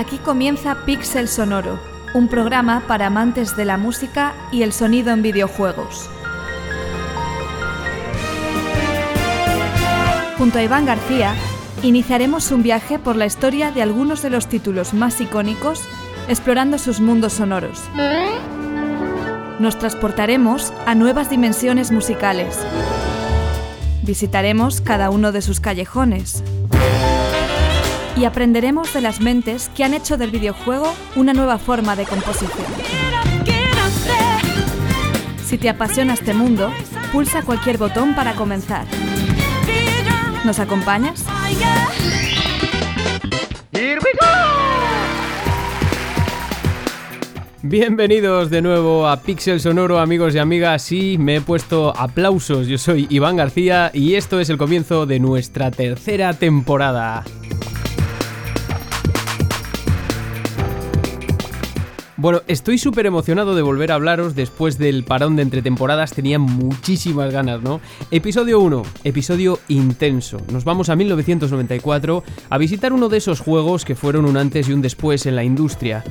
Aquí comienza Pixel Sonoro, un programa para amantes de la música y el sonido en videojuegos. Junto a Iván García, iniciaremos un viaje por la historia de algunos de los títulos más icónicos, explorando sus mundos sonoros. Nos transportaremos a nuevas dimensiones musicales. Visitaremos cada uno de sus callejones, y aprenderemos de las mentes que han hecho del videojuego una nueva forma de composición. Si te apasiona este mundo, pulsa cualquier botón para comenzar. ¿Nos acompañas? Bienvenidos de nuevo a Pixel Sonoro, amigos y amigas. Sí, me he puesto aplausos. Yo soy Iván García y esto es el comienzo de nuestra tercera temporada. Bueno, estoy súper emocionado de volver a hablaros después del parón de entre temporadas, tenía muchísimas ganas, ¿no? Episodio 1, episodio intenso. Nos vamos a 1994 a visitar uno de esos juegos que fueron un antes y un después en la industria.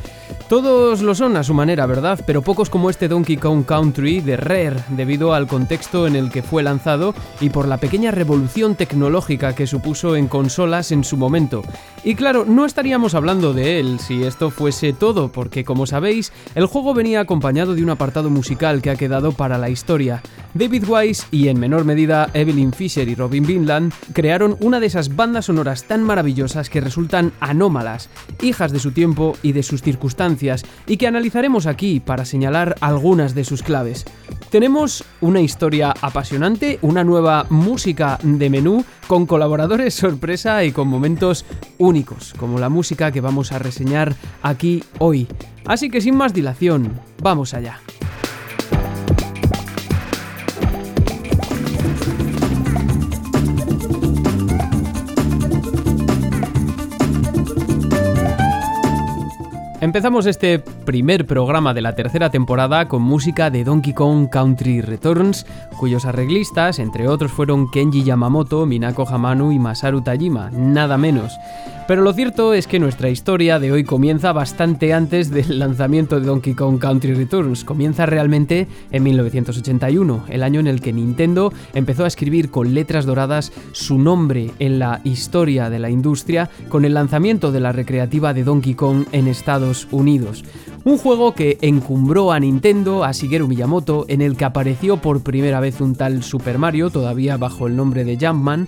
Todos lo son a su manera, ¿verdad? Pero pocos como este Donkey Kong Country de Rare, debido al contexto en el que fue lanzado y por la pequeña revolución tecnológica que supuso en consolas en su momento. Y claro, no estaríamos hablando de él si esto fuese todo, porque como sabéis, el juego venía acompañado de un apartado musical que ha quedado para la historia. David Wise y en menor medida Evelyn Fisher y Robin Vinland crearon una de esas bandas sonoras tan maravillosas que resultan anómalas, hijas de su tiempo y de sus circunstancias, y que analizaremos aquí para señalar algunas de sus claves. Tenemos una historia apasionante, una nueva música de menú con colaboradores sorpresa y con momentos únicos, como la música que vamos a reseñar aquí hoy. Así que sin más dilación, vamos allá. Empezamos este primer programa de la tercera temporada con música de Donkey Kong Country Returns, cuyos arreglistas, entre otros, fueron Kenji Yamamoto, Minako Hamanu y Masaru Tajima, nada menos. Pero lo cierto es que nuestra historia de hoy comienza bastante antes del lanzamiento de Donkey Kong Country Returns. Comienza realmente en 1981, el año en el que Nintendo empezó a escribir con letras doradas su nombre en la historia de la industria con el lanzamiento de la recreativa de Donkey Kong en Estados Unidos. Un juego que encumbró a Nintendo, a Shigeru Miyamoto, en el que apareció por primera vez un tal Super Mario, todavía bajo el nombre de Jumpman,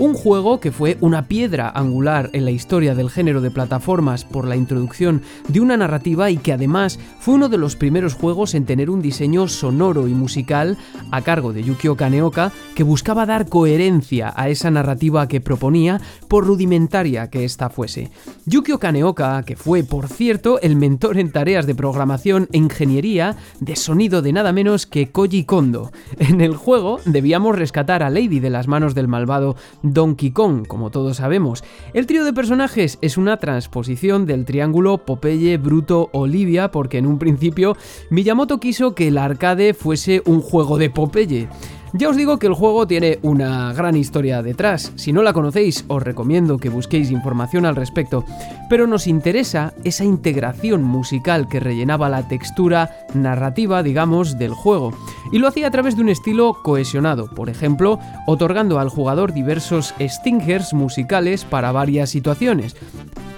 un juego que fue una piedra angular en la historia del género de plataformas por la introducción de una narrativa y que además fue uno de los primeros juegos en tener un diseño sonoro y musical a cargo de Yukio Kaneoka que buscaba dar coherencia a esa narrativa que proponía por rudimentaria que ésta fuese. Yukio Kaneoka, que fue por cierto el mentor en tareas de programación e ingeniería de sonido de nada menos que Koji Kondo. En el juego debíamos rescatar a Lady de las manos del malvado Donkey Kong, como todos sabemos. El trío de personajes es una transposición del triángulo Popeye, Bruto, Olivia, porque en un principio Miyamoto quiso que el arcade fuese un juego de Popeye. Ya os digo que el juego tiene una gran historia detrás. Si no la conocéis, os recomiendo que busquéis información al respecto. Pero nos interesa esa integración musical que rellenaba la textura narrativa, digamos, del juego. Y lo hacía a través de un estilo cohesionado, por ejemplo, otorgando al jugador diversos stingers musicales para varias situaciones.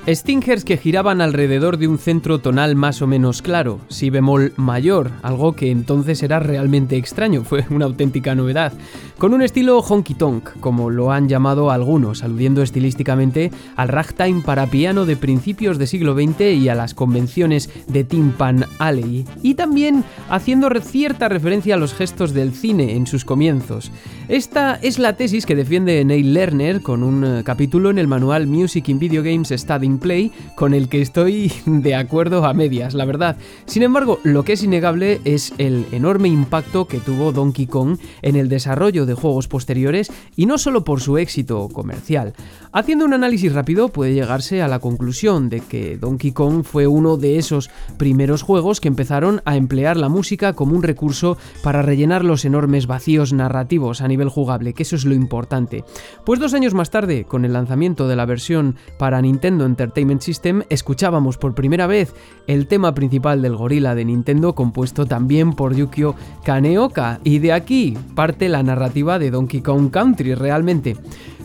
Stingers que giraban alrededor de un centro tonal más o menos claro, si bemol mayor, algo que entonces era realmente extraño, fue una auténtica novedad, con un estilo honky tonk, como lo han llamado algunos, aludiendo estilísticamente al ragtime para piano de principios de siglo XX y a las convenciones de Timpan Alley, y también haciendo cierta referencia a los gestos del cine en sus comienzos. Esta es la tesis que defiende Neil Lerner con un eh, capítulo en el manual Music in Video Games Studying Play, con el que estoy de acuerdo a medias, la verdad. Sin embargo, lo que es innegable es el enorme impacto que tuvo Donkey Kong en el desarrollo de juegos posteriores y no solo por su éxito comercial. Haciendo un análisis rápido puede llegarse a la conclusión de que Donkey Kong fue uno de esos primeros juegos que empezaron a emplear la música como un recurso para rellenar los enormes vacíos narrativos a nivel jugable, que eso es lo importante. Pues dos años más tarde, con el lanzamiento de la versión para Nintendo Entertainment System, escuchábamos por primera vez el tema principal del gorila de Nintendo compuesto también por Yukio Kaneoka y de aquí parte la narrativa de Donkey Kong Country realmente.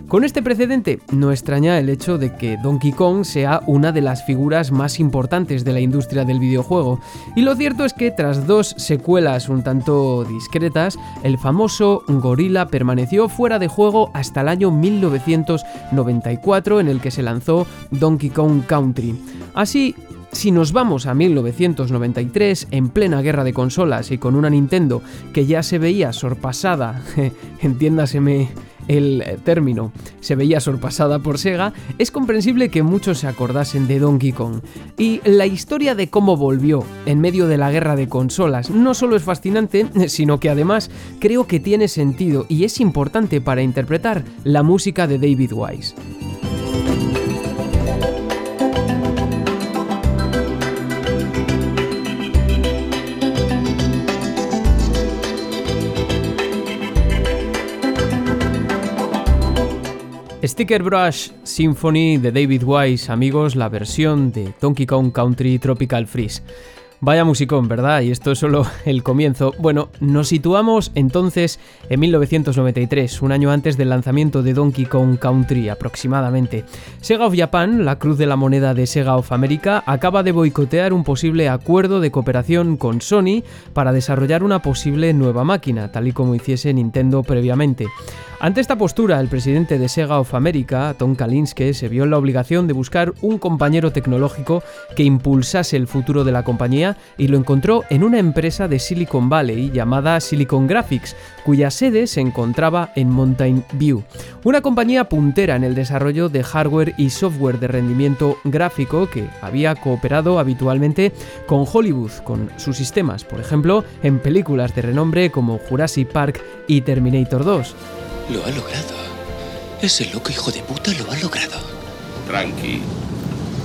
Con este precedente, no extraña el hecho de que Donkey Kong sea una de las figuras más importantes de la industria del videojuego. Y lo cierto es que tras dos secuelas un tanto discretas, el famoso gorila permaneció fuera de juego hasta el año 1994 en el que se lanzó Donkey Kong Country. Así, si nos vamos a 1993, en plena guerra de consolas y con una Nintendo que ya se veía sorpasada, entiéndaseme el término se veía sorpasada por Sega, es comprensible que muchos se acordasen de Donkey Kong. Y la historia de cómo volvió en medio de la guerra de consolas no solo es fascinante, sino que además creo que tiene sentido y es importante para interpretar la música de David Wise. Sticker Brush Symphony de David Wise, amigos, la versión de Donkey Kong Country Tropical Freeze. Vaya musicón, ¿verdad? Y esto es solo el comienzo. Bueno, nos situamos entonces en 1993, un año antes del lanzamiento de Donkey Kong Country aproximadamente. Sega of Japan, la cruz de la moneda de Sega of America, acaba de boicotear un posible acuerdo de cooperación con Sony para desarrollar una posible nueva máquina, tal y como hiciese Nintendo previamente. Ante esta postura, el presidente de Sega of America, Tom Kalinske, se vio en la obligación de buscar un compañero tecnológico que impulsase el futuro de la compañía y lo encontró en una empresa de Silicon Valley llamada Silicon Graphics, cuya sede se encontraba en Mountain View, una compañía puntera en el desarrollo de hardware y software de rendimiento gráfico que había cooperado habitualmente con Hollywood, con sus sistemas, por ejemplo, en películas de renombre como Jurassic Park y Terminator 2. Lo ha logrado. Ese loco hijo de puta lo ha logrado. Tranqui,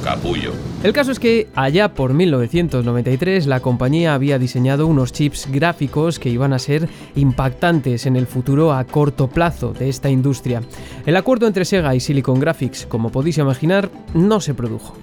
capullo. El caso es que allá por 1993 la compañía había diseñado unos chips gráficos que iban a ser impactantes en el futuro a corto plazo de esta industria. El acuerdo entre Sega y Silicon Graphics, como podéis imaginar, no se produjo.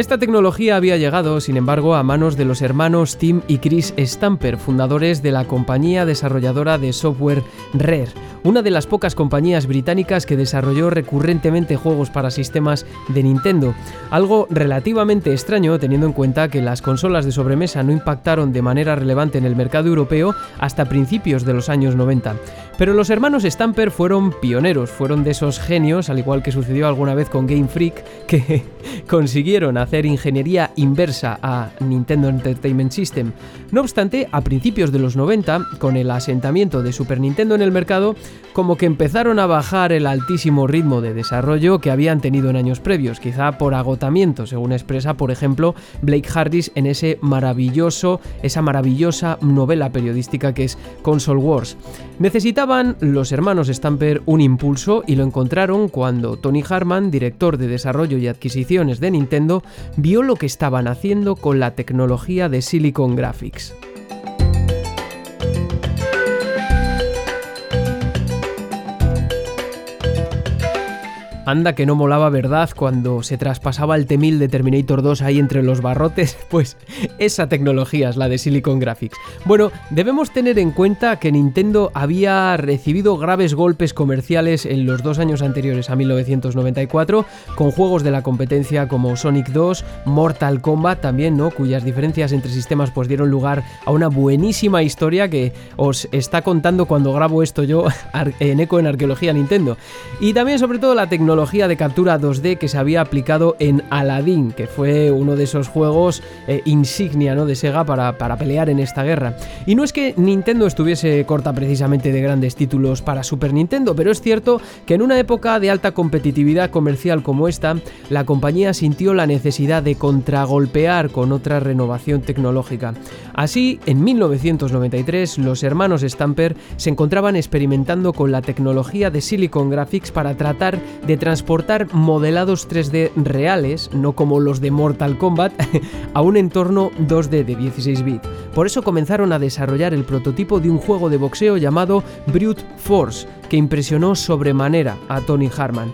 Esta tecnología había llegado, sin embargo, a manos de los hermanos Tim y Chris Stamper, fundadores de la compañía desarrolladora de software Rare, una de las pocas compañías británicas que desarrolló recurrentemente juegos para sistemas de Nintendo, algo relativamente extraño teniendo en cuenta que las consolas de sobremesa no impactaron de manera relevante en el mercado europeo hasta principios de los años 90. Pero los hermanos Stamper fueron pioneros, fueron de esos genios, al igual que sucedió alguna vez con Game Freak, que consiguieron hacer ingeniería inversa a Nintendo Entertainment System. No obstante, a principios de los 90, con el asentamiento de Super Nintendo en el mercado, como que empezaron a bajar el altísimo ritmo de desarrollo que habían tenido en años previos, quizá por agotamiento, según expresa, por ejemplo, Blake Hardis en ese maravilloso, esa maravillosa novela periodística que es Console Wars. Necesitaba los hermanos Stamper un impulso y lo encontraron cuando Tony Harman, director de desarrollo y adquisiciones de Nintendo, vio lo que estaban haciendo con la tecnología de Silicon Graphics. Anda que no molaba verdad cuando se traspasaba el T-1000 de Terminator 2 ahí entre los barrotes, pues esa tecnología es la de Silicon Graphics. Bueno, debemos tener en cuenta que Nintendo había recibido graves golpes comerciales en los dos años anteriores a 1994 con juegos de la competencia como Sonic 2, Mortal Kombat también, ¿no? Cuyas diferencias entre sistemas pues dieron lugar a una buenísima historia que os está contando cuando grabo esto yo en Eco en Arqueología Nintendo. Y también sobre todo la tecnología de captura 2D que se había aplicado en Aladdin, que fue uno de esos juegos eh, insignia ¿no? de Sega para, para pelear en esta guerra. Y no es que Nintendo estuviese corta precisamente de grandes títulos para Super Nintendo, pero es cierto que en una época de alta competitividad comercial como esta, la compañía sintió la necesidad de contragolpear con otra renovación tecnológica. Así, en 1993, los hermanos Stamper se encontraban experimentando con la tecnología de Silicon Graphics para tratar de transportar modelados 3D reales, no como los de Mortal Kombat, a un entorno 2D de 16 bits. Por eso comenzaron a desarrollar el prototipo de un juego de boxeo llamado Brute Force, que impresionó sobremanera a Tony Harman.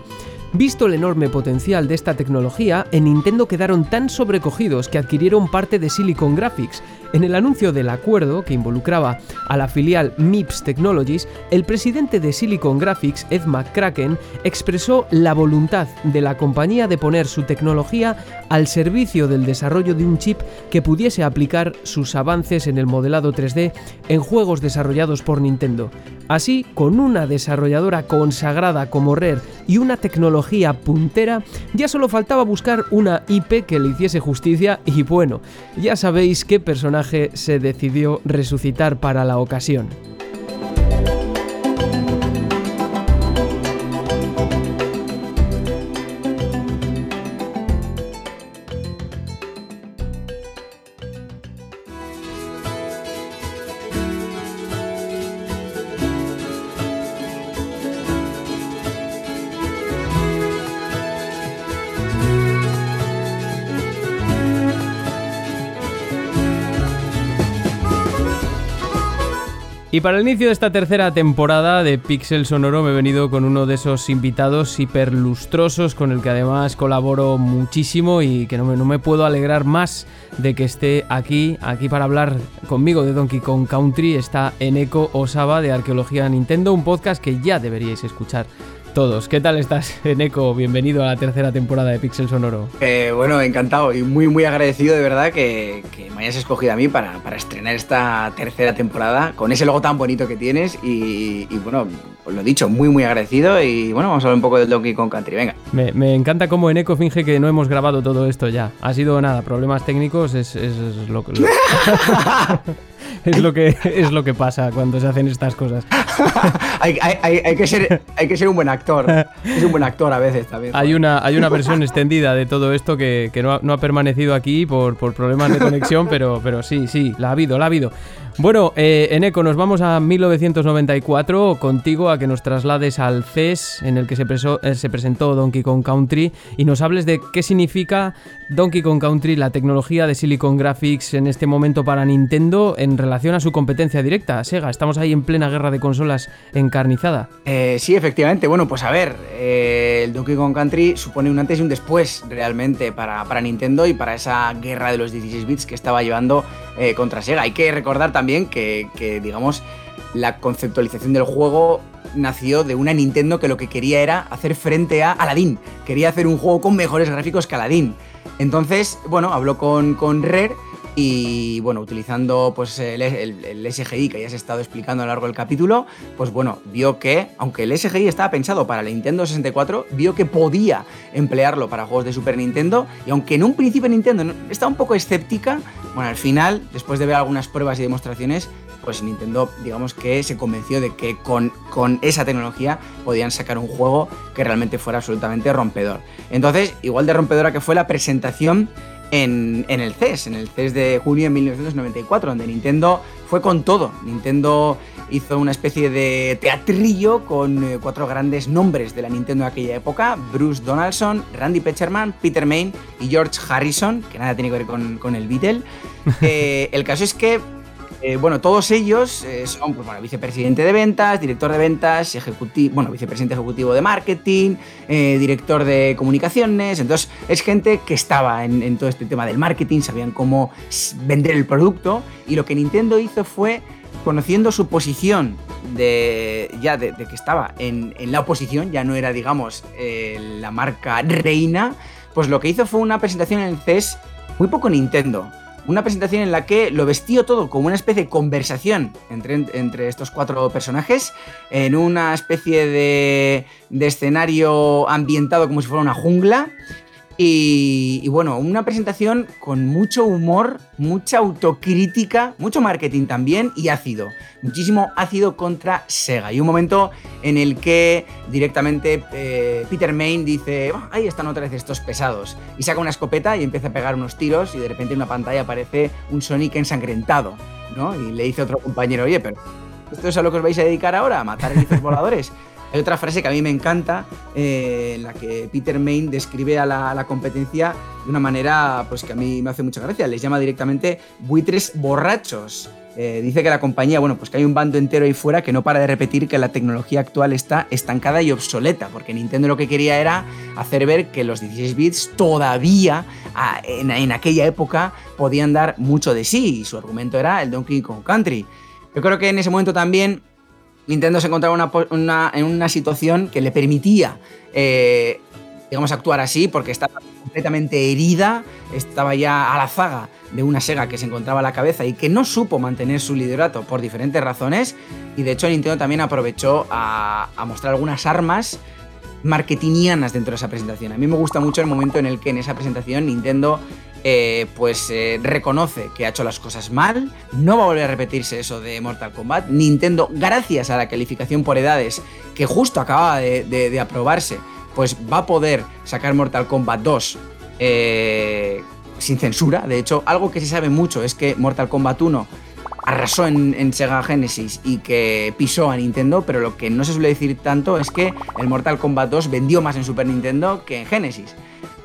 Visto el enorme potencial de esta tecnología, en Nintendo quedaron tan sobrecogidos que adquirieron parte de Silicon Graphics. En el anuncio del acuerdo, que involucraba a la filial MIPS Technologies, el presidente de Silicon Graphics, Ed McCracken, expresó la voluntad de la compañía de poner su tecnología al servicio del desarrollo de un chip que pudiese aplicar sus avances en el modelado 3D en juegos desarrollados por Nintendo. Así, con una desarrolladora consagrada como Rare y una tecnología puntera, ya solo faltaba buscar una IP que le hiciese justicia y bueno, ya sabéis qué personaje se decidió resucitar para la ocasión. Y para el inicio de esta tercera temporada de Pixel Sonoro me he venido con uno de esos invitados hiperlustrosos con el que además colaboro muchísimo y que no me, no me puedo alegrar más de que esté aquí, aquí para hablar conmigo de Donkey Kong Country. Está Eneko Osaba de Arqueología Nintendo, un podcast que ya deberíais escuchar todos. ¿Qué tal estás, Neko? Bienvenido a la tercera temporada de Pixel Sonoro. Eh, bueno, encantado y muy, muy agradecido de verdad que, me hayas escogido a mí para, estrenar esta tercera temporada con ese logo tan bonito que tienes y, bueno, pues lo dicho, muy, muy agradecido y bueno, vamos a hablar un poco del Donkey Kong Country, venga. Me, encanta cómo Eneco finge que no hemos grabado todo esto ya. Ha sido nada, problemas técnicos, es, lo que... es lo que es lo que pasa cuando se hacen estas cosas. hay, que ser, hay que ser un buen actor. Es un buen actor a veces también. Hay una, hay una versión extendida de todo esto que, no, ha, permanecido aquí por, por problemas de conexión, pero, pero sí, sí, la ha habido, la ha habido. Bueno, eh, Eneco, nos vamos a 1994 contigo a que nos traslades al CES en el que se, eh, se, presentó Donkey Kong Country y nos hables de qué significa Donkey Kong Country, la tecnología de Silicon Graphics en este momento para Nintendo en relación a su competencia directa, Sega. Estamos ahí en plena guerra de consolas encarnizada. Eh, sí, efectivamente. Bueno, pues a ver, eh, el Donkey Kong Country supone un antes y un después realmente para, para Nintendo y para esa guerra de los 16 bits que estaba llevando contra Sega. Hay que recordar también que, digamos, la conceptualización del juego nació de una Nintendo que lo que quería era hacer frente a Aladdin. Quería hacer un juego con mejores gráficos que Aladdin. Entonces, bueno, habló con, con Rare y bueno, utilizando pues el, SGI que ya se estado explicando a lo largo del capítulo, pues bueno, vio que, aunque el SGI estaba pensado para la Nintendo 64, vio que podía emplearlo para juegos de Super Nintendo y aunque en un principio Nintendo estaba un poco escéptica, bueno, al final, después de ver algunas pruebas y demostraciones, pues Nintendo, digamos que se convenció de que con, con esa tecnología podían sacar un juego que realmente fuera absolutamente rompedor. Entonces, igual de rompedora que fue la presentación en, el CES, en el CES de junio de 1994, donde Nintendo fue con todo. Nintendo hizo una especie de teatrillo con eh, cuatro grandes nombres de la Nintendo de aquella época: Bruce Donaldson, Randy Pitcherman, Peter Main y George Harrison, que nada tiene que ver con, el Beatle. Eh, el caso es que eh, bueno, todos ellos eh, son pues, bueno, vicepresidente de ventas, director de ventas, ejecutivo, bueno, vicepresidente ejecutivo de marketing, eh, director de comunicaciones. Entonces, es gente que estaba en, todo este tema del marketing, sabían cómo vender el producto. Y lo que Nintendo hizo fue, conociendo su posición de ya de, que estaba en, en, la oposición, ya no era, digamos, la marca reina, pues lo que hizo fue una presentación en el CES muy poco Nintendo una presentación en la que lo vestió todo como una especie de conversación entre, entre estos cuatro personajes, en una especie de, de escenario ambientado como si fuera una jungla, y, bueno, una presentación con mucho humor, mucha autocrítica, mucho marketing también y ácido. Muchísimo ácido contra Sega. Y un momento en el que directamente eh, Peter Main dice, ahí están otra vez estos pesados. Y saca una escopeta y empieza a pegar unos tiros y de repente en una pantalla aparece un Sonic ensangrentado. ¿no? Y le dice a otro compañero, oye, pero ¿esto es a lo que os vais a dedicar ahora? ¿A matar hechizos voladores? Hay otra frase que a mí me encanta, eh, en la que Peter Main describe a la, competencia de una manera pues, que a mí me hace mucha gracia. Les llama directamente buitres borrachos. Eh, dice que la compañía, bueno, pues que hay un bando entero ahí fuera que no para de repetir que la tecnología actual está estancada y obsoleta, porque Nintendo lo que quería era hacer ver que los 16 bits todavía en, aquella época podían dar mucho de sí, y su argumento era el Donkey Kong Country. Yo creo que en ese momento también Nintendo se encontraba en una situación que le permitía, eh, digamos, actuar así, porque estaba completamente herida, estaba ya a la zaga de una Sega que se encontraba a la cabeza y que no supo mantener su liderato por diferentes razones. Y de hecho Nintendo también aprovechó a, mostrar algunas armas marketingianas dentro de esa presentación. A mí me gusta mucho el momento en el que en esa presentación Nintendo eh, pues eh, reconoce que ha hecho las cosas mal, no va a volver a repetirse eso de Mortal Kombat. Nintendo, gracias a la calificación por edades que justo acababa de, aprobarse, pues va a poder sacar Mortal Kombat 2 sin censura. De hecho, algo que se sabe mucho es que Mortal Kombat 1 arrasó en, Sega Genesis y que pisó a Nintendo, pero lo que no se suele decir tanto es que el Mortal Kombat 2 vendió más en Super Nintendo que en Genesis.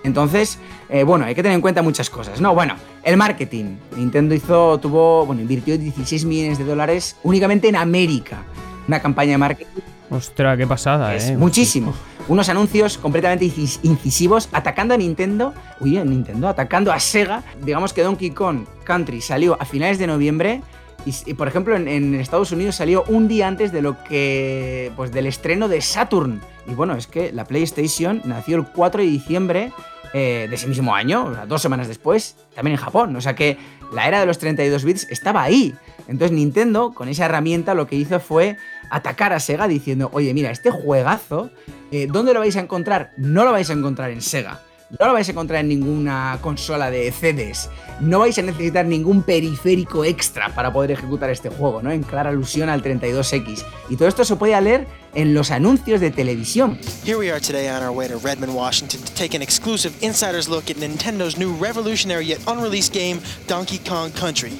Entonces, eh, bueno, hay que tener en cuenta muchas cosas. No, bueno, el marketing. Nintendo hizo, tuvo, bueno, invirtió 16 millones de dólares únicamente en América. Una campaña de marketing. Ostras, qué pasada, es eh. Muchísimo unos anuncios completamente incisivos atacando a Nintendo, uy, Nintendo, atacando a Sega. Digamos que Donkey Kong Country salió a finales de noviembre y, por ejemplo en, Estados Unidos salió un día antes de lo que pues del estreno de Saturn. Y bueno, es que la PlayStation nació el 4 de diciembre eh, de ese mismo año, dos semanas después, también en Japón. O sea que la era de los 32 bits estaba ahí. Entonces Nintendo, con esa herramienta, lo que hizo fue atacar a Sega diciendo, oye, mira, este juegazo, eh, ¿dónde lo vais a encontrar? No lo vais a encontrar en Sega. No lo vais a encontrar en ninguna consola de CDs. No vais a necesitar ningún periférico extra para poder ejecutar este juego, ¿no? En clara alusión al 32X. Y todo esto se puede leer en los anuncios de televisión. Here we are today on our way to Redmond, Washington to take an exclusive insider's look at Nintendo's new revolutionary yet unreleased game, Donkey Kong Country.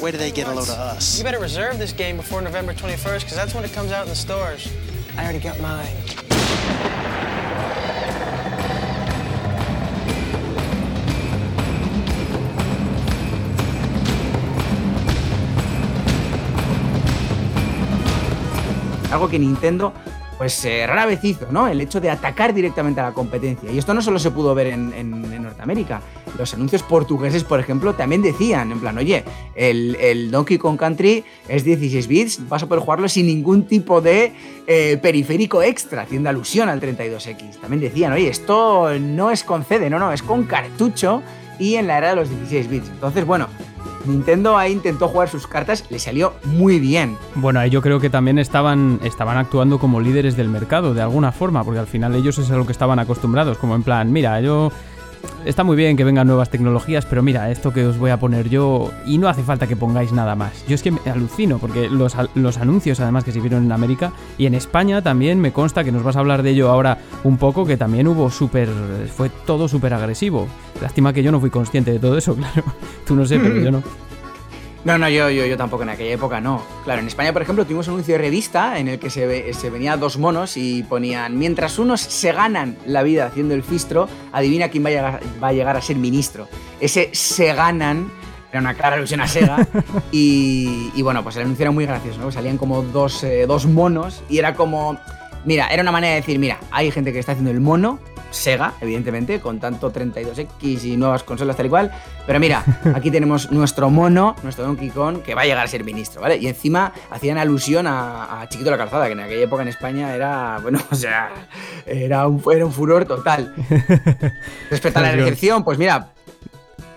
Where do they get a load of us? You better reserve this game before November 21st, because that's when it comes out in the stores. I already got mine. Algo que Nintendo pues eh, rara vez hizo, ¿no? El hecho de atacar directamente a la competencia. Y esto no solo se pudo ver en, Norteamérica. Los anuncios portugueses, por ejemplo, también decían, en plan, oye, el, Donkey Kong Country es 16 bits, vas a poder jugarlo sin ningún tipo de eh, periférico extra, haciendo alusión al 32X. También decían, oye, esto no es con CD, no, no, es con cartucho y en la era de los 16 bits. Entonces, bueno, Nintendo ahí intentó jugar sus cartas, le salió muy bien. Bueno, yo creo que también estaban, estaban actuando como líderes del mercado, de alguna forma, porque al final ellos es a lo que estaban acostumbrados, como en plan, mira, yo está muy bien que vengan nuevas tecnologías, pero mira, esto que os voy a poner yo, y no hace falta que pongáis nada más. Yo es que me alucino, porque los, los, anuncios además que se vieron en América y en España también me consta que nos vas a hablar de ello ahora un poco, que también hubo súper, fue todo súper agresivo. Lástima que yo no fui consciente de todo eso, claro. Tú no sé, pero yo no. No, no, yo, yo, yo tampoco en aquella época no. Claro, en España, por ejemplo, tuvimos un anuncio de revista en el que se, se venía dos monos y ponían, mientras unos se ganan la vida haciendo el fistro, adivina quién va a llegar, va a, llegar a ser ministro. Ese se ganan era una clara alusión a Sega. y, y, bueno, pues el anuncio era muy gracioso, ¿no? Salían como dos, eh, dos monos y era como... Mira, era una manera de decir, mira, hay gente que está haciendo el mono, Sega, evidentemente, con tanto 32X y nuevas consolas tal y cual. Pero mira, aquí tenemos nuestro mono, nuestro Donkey Kong, que va a llegar a ser ministro, ¿vale? Y encima hacían alusión a, Chiquito la Calzada, que en aquella época en España era, bueno, o sea, era un, era un furor total. Respecto a la elección, pues mira,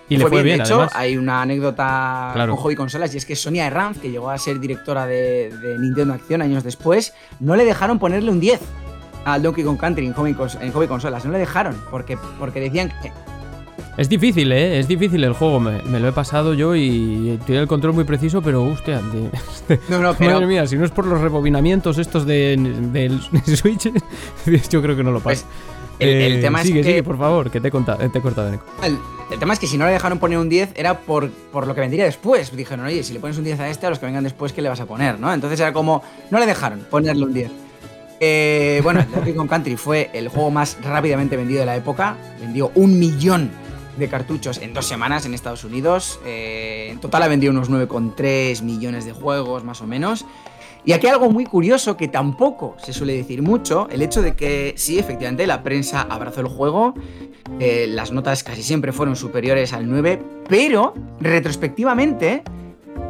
y le fue bien, de hecho, hay una anécdota con Hobby Consolas y es que Sonia Herranz, que llegó a ser directora de, de Nintendo Acción años después, no le dejaron ponerle un 10 al Donkey Kong Country en hobby, en consolas. No le dejaron porque, porque decían que. Es difícil, ¿eh? Es difícil el juego. Me, lo he pasado yo y tiene el control muy preciso, pero hostia. no, no, pero... Madre mía, si no es por los rebobinamientos estos del de, Switch, yo creo que no lo paso. Pues, el, tema es que... Sigue, por favor, que te he, te he cortado, El, tema es que si no le dejaron poner un 10 era por, por lo que vendría después. Dijeron, oye, si le pones un 10 a este, a los que vengan después, ¿qué le vas a poner? ¿no? Entonces era como, no le dejaron ponerle un 10. Eh, bueno, Donkey Kong Country fue el juego más rápidamente vendido de la época. Vendió un millón de cartuchos en dos semanas en Estados Unidos. Eh, en total ha vendido unos 9,3 millones de juegos, más o menos. Y aquí algo muy curioso que tampoco se suele decir mucho, el hecho de que sí, efectivamente, la prensa abrazó el juego, eh, las notas casi siempre fueron superiores al 9, pero retrospectivamente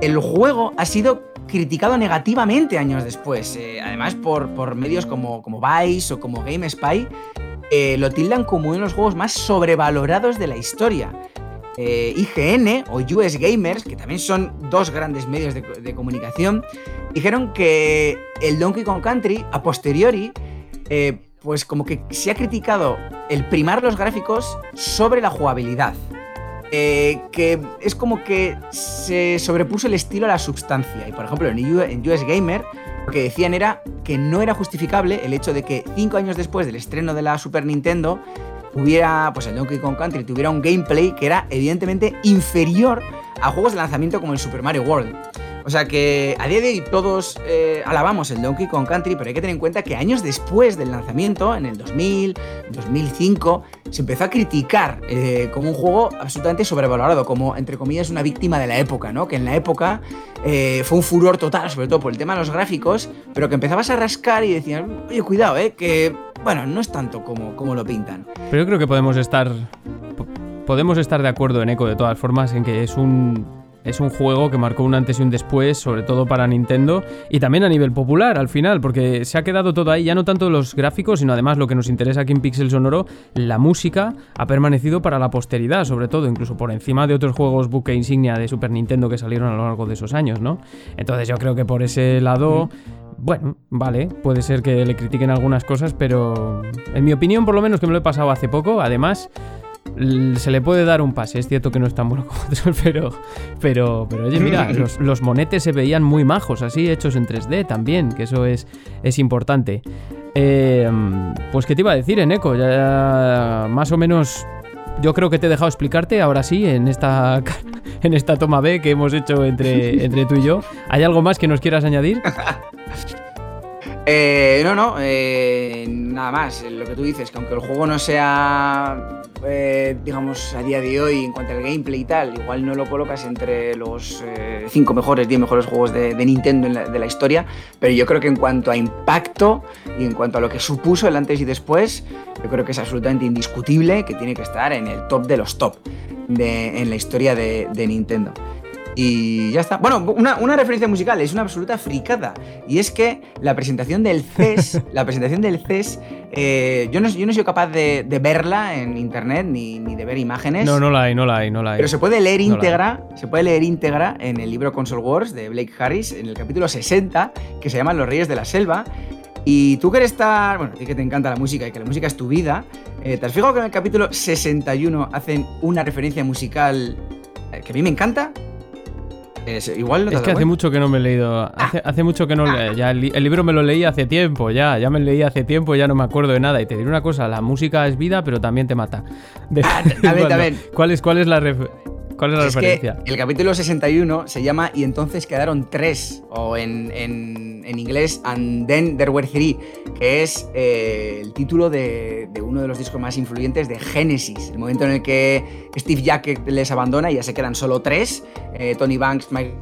el juego ha sido criticado negativamente años después, eh, además por, medios como, Vice o como GameSpy, eh, lo tildan como uno de los juegos más sobrevalorados de la historia. Eh, IGN o US Gamers, que también son dos grandes medios de, comunicación, dijeron que el Donkey Kong Country, a posteriori, pues como que se ha criticado el primar los gráficos sobre la jugabilidad. Eh, que es como que se sobrepuso el estilo a la sustancia. Y por ejemplo, en US Gamer, lo que decían era que no era justificable el hecho de que cinco años después del estreno de la Super Nintendo hubiera, pues el Donkey Kong Country tuviera un gameplay que era evidentemente inferior a juegos de lanzamiento como el Super Mario World. O sea que a día de hoy todos eh, alabamos el Donkey Kong Country, pero hay que tener en cuenta que años después del lanzamiento, en el 2000, 2005, se empezó a criticar eh, como un juego absolutamente sobrevalorado, como entre comillas una víctima de la época, ¿no? Que en la época eh, fue un furor total, sobre todo por el tema de los gráficos, pero que empezabas a rascar y decías, oye, cuidado, ¿eh? Que, bueno, no es tanto como, como lo pintan. Pero yo creo que podemos estar... Podemos estar de acuerdo en Eco de todas formas en que es un es un juego que marcó un antes y un después, sobre todo para Nintendo y también a nivel popular al final, porque se ha quedado todo ahí, ya no tanto los gráficos, sino además lo que nos interesa aquí en Pixel Sonoro, la música ha permanecido para la posteridad, sobre todo, incluso por encima de otros juegos buque insignia de Super Nintendo que salieron a lo largo de esos años, ¿no? Entonces yo creo que por ese lado... Bueno, vale, puede ser que le critiquen algunas cosas, pero en mi opinión, por lo menos que me lo he pasado hace poco, además, se le puede dar un pase. Es cierto que no es tan bueno como otros, pero, pero, pero oye, mira, los, monetes se veían muy majos, así hechos en 3D también, que eso es, es importante. Em, pues, ¿qué te iba a decir, Eneco? Ya más o menos. Yo creo que te he dejado explicarte ahora sí en esta, en esta toma B que hemos hecho entre, entre tú y yo. ¿Hay algo más que nos quieras añadir? Eh, no, no, eh, nada más. Lo que tú dices, que aunque el juego no sea, eh, digamos, a día de hoy en cuanto al gameplay y tal, igual no lo colocas entre los 5 mejores, 10 mejores juegos de, Nintendo de la historia, pero yo creo que en cuanto a impacto y en cuanto a lo que supuso el antes y después, yo creo que es absolutamente indiscutible que tiene que estar en el top de los top en la historia de Nintendo. Y ya está. Bueno, una, referencia musical, es una absoluta fricada. Y es que la presentación del CES, la presentación del CES, eh, yo, no, yo no he sido capaz de, verla en internet ni, de ver imágenes. No, no la hay, no la hay, no la hay. Pero se puede leer íntegra, se puede leer íntegra en el libro Console Wars de Blake Harris, en el capítulo 60, que se llama Los Reyes de la Selva. Y tú quieres estar, bueno, a ti que te encanta la música y que la música es tu vida, eh, ¿te has fijado que en el capítulo 61 hacen una referencia musical eh, que a mí me encanta? Es, igual es que hace mucho que no me he leído. Hace, mucho que no. Ya el, libro me lo leí hace tiempo, ya. Ya me lo leí hace tiempo, ya no me acuerdo de nada. Y te diré una cosa: la música es vida, pero también te mata. Ah, también, ¿Cuál es, cuál es la, ¿Cuál es la referencia? el capítulo 61 se llama Y entonces quedaron tres, o en, inglés And Then There Were Three, que es eh, el título de, uno de los discos más influyentes de Genesis. El momento en el que Steve Jack les abandona y ya se quedan solo tres: eh, Tony Banks, Mike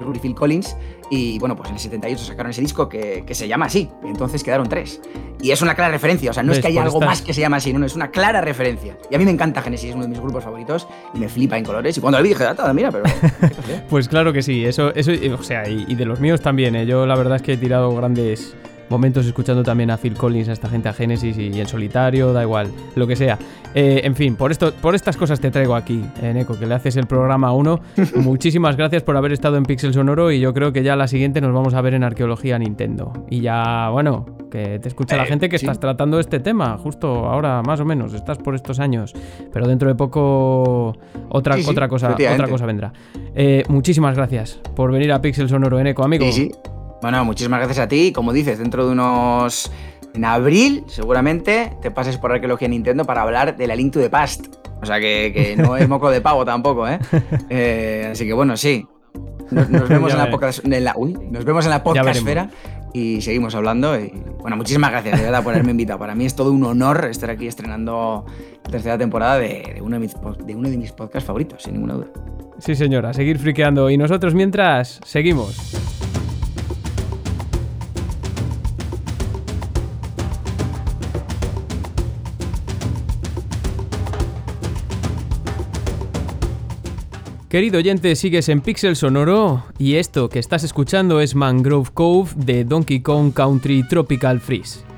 Rudy Phil Collins. Y bueno, pues en el 78 sacaron ese disco que, se llama así. entonces quedaron tres. Y es una clara referencia. O sea, no es que haya algo más que se llama así, no, es una clara referencia. Y a mí me encanta Genesis, es uno de mis grupos favoritos y me flipa en colores. Y cuando lo vi dije, ah, mira, pero. pues claro que sí, eso, eso o sea, y, de los míos también. ¿eh? Yo la verdad es que he tirado grandes momentos escuchando también a Phil Collins, a esta gente a Genesis y, en solitario, da igual, lo que sea. Eh, en fin, por, esto, por estas cosas te traigo aquí, en Eco, que le haces el programa a uno. Muchísimas gracias por haber estado en Pixel Sonoro y yo creo que ya la siguiente nos vamos a ver en Arqueología Nintendo. Y ya, bueno, que te escucha la eh, gente que estás tratando este tema, justo ahora, más o menos, estás por estos años, pero dentro de poco otra, otra, cosa, otra cosa vendrá. Eh, muchísimas gracias por venir a Pixel Sonoro, en Eco, amigo. Bueno, muchísimas gracias a ti. Como dices, dentro de unos. En abril, seguramente, te pases por Arqueología Nintendo para hablar de la Link to the Past. O sea que, no es moco de pavo tampoco, ¿eh? eh así que bueno, sí. Nos, vemos, en la, uy, nos vemos en la podcastfera y seguimos hablando. Y, bueno, muchísimas gracias de verdad por haberme invitado. Para mí es todo un honor estar aquí estrenando la tercera temporada de, uno, de mis, de uno de mis podcasts favoritos, sin ninguna duda. Sí, señora, seguir friqueando. Y nosotros mientras, seguimos. Querido oyente, sigues en Pixel Sonoro y esto que estás escuchando es Mangrove Cove de Donkey Kong Country Tropical Freeze.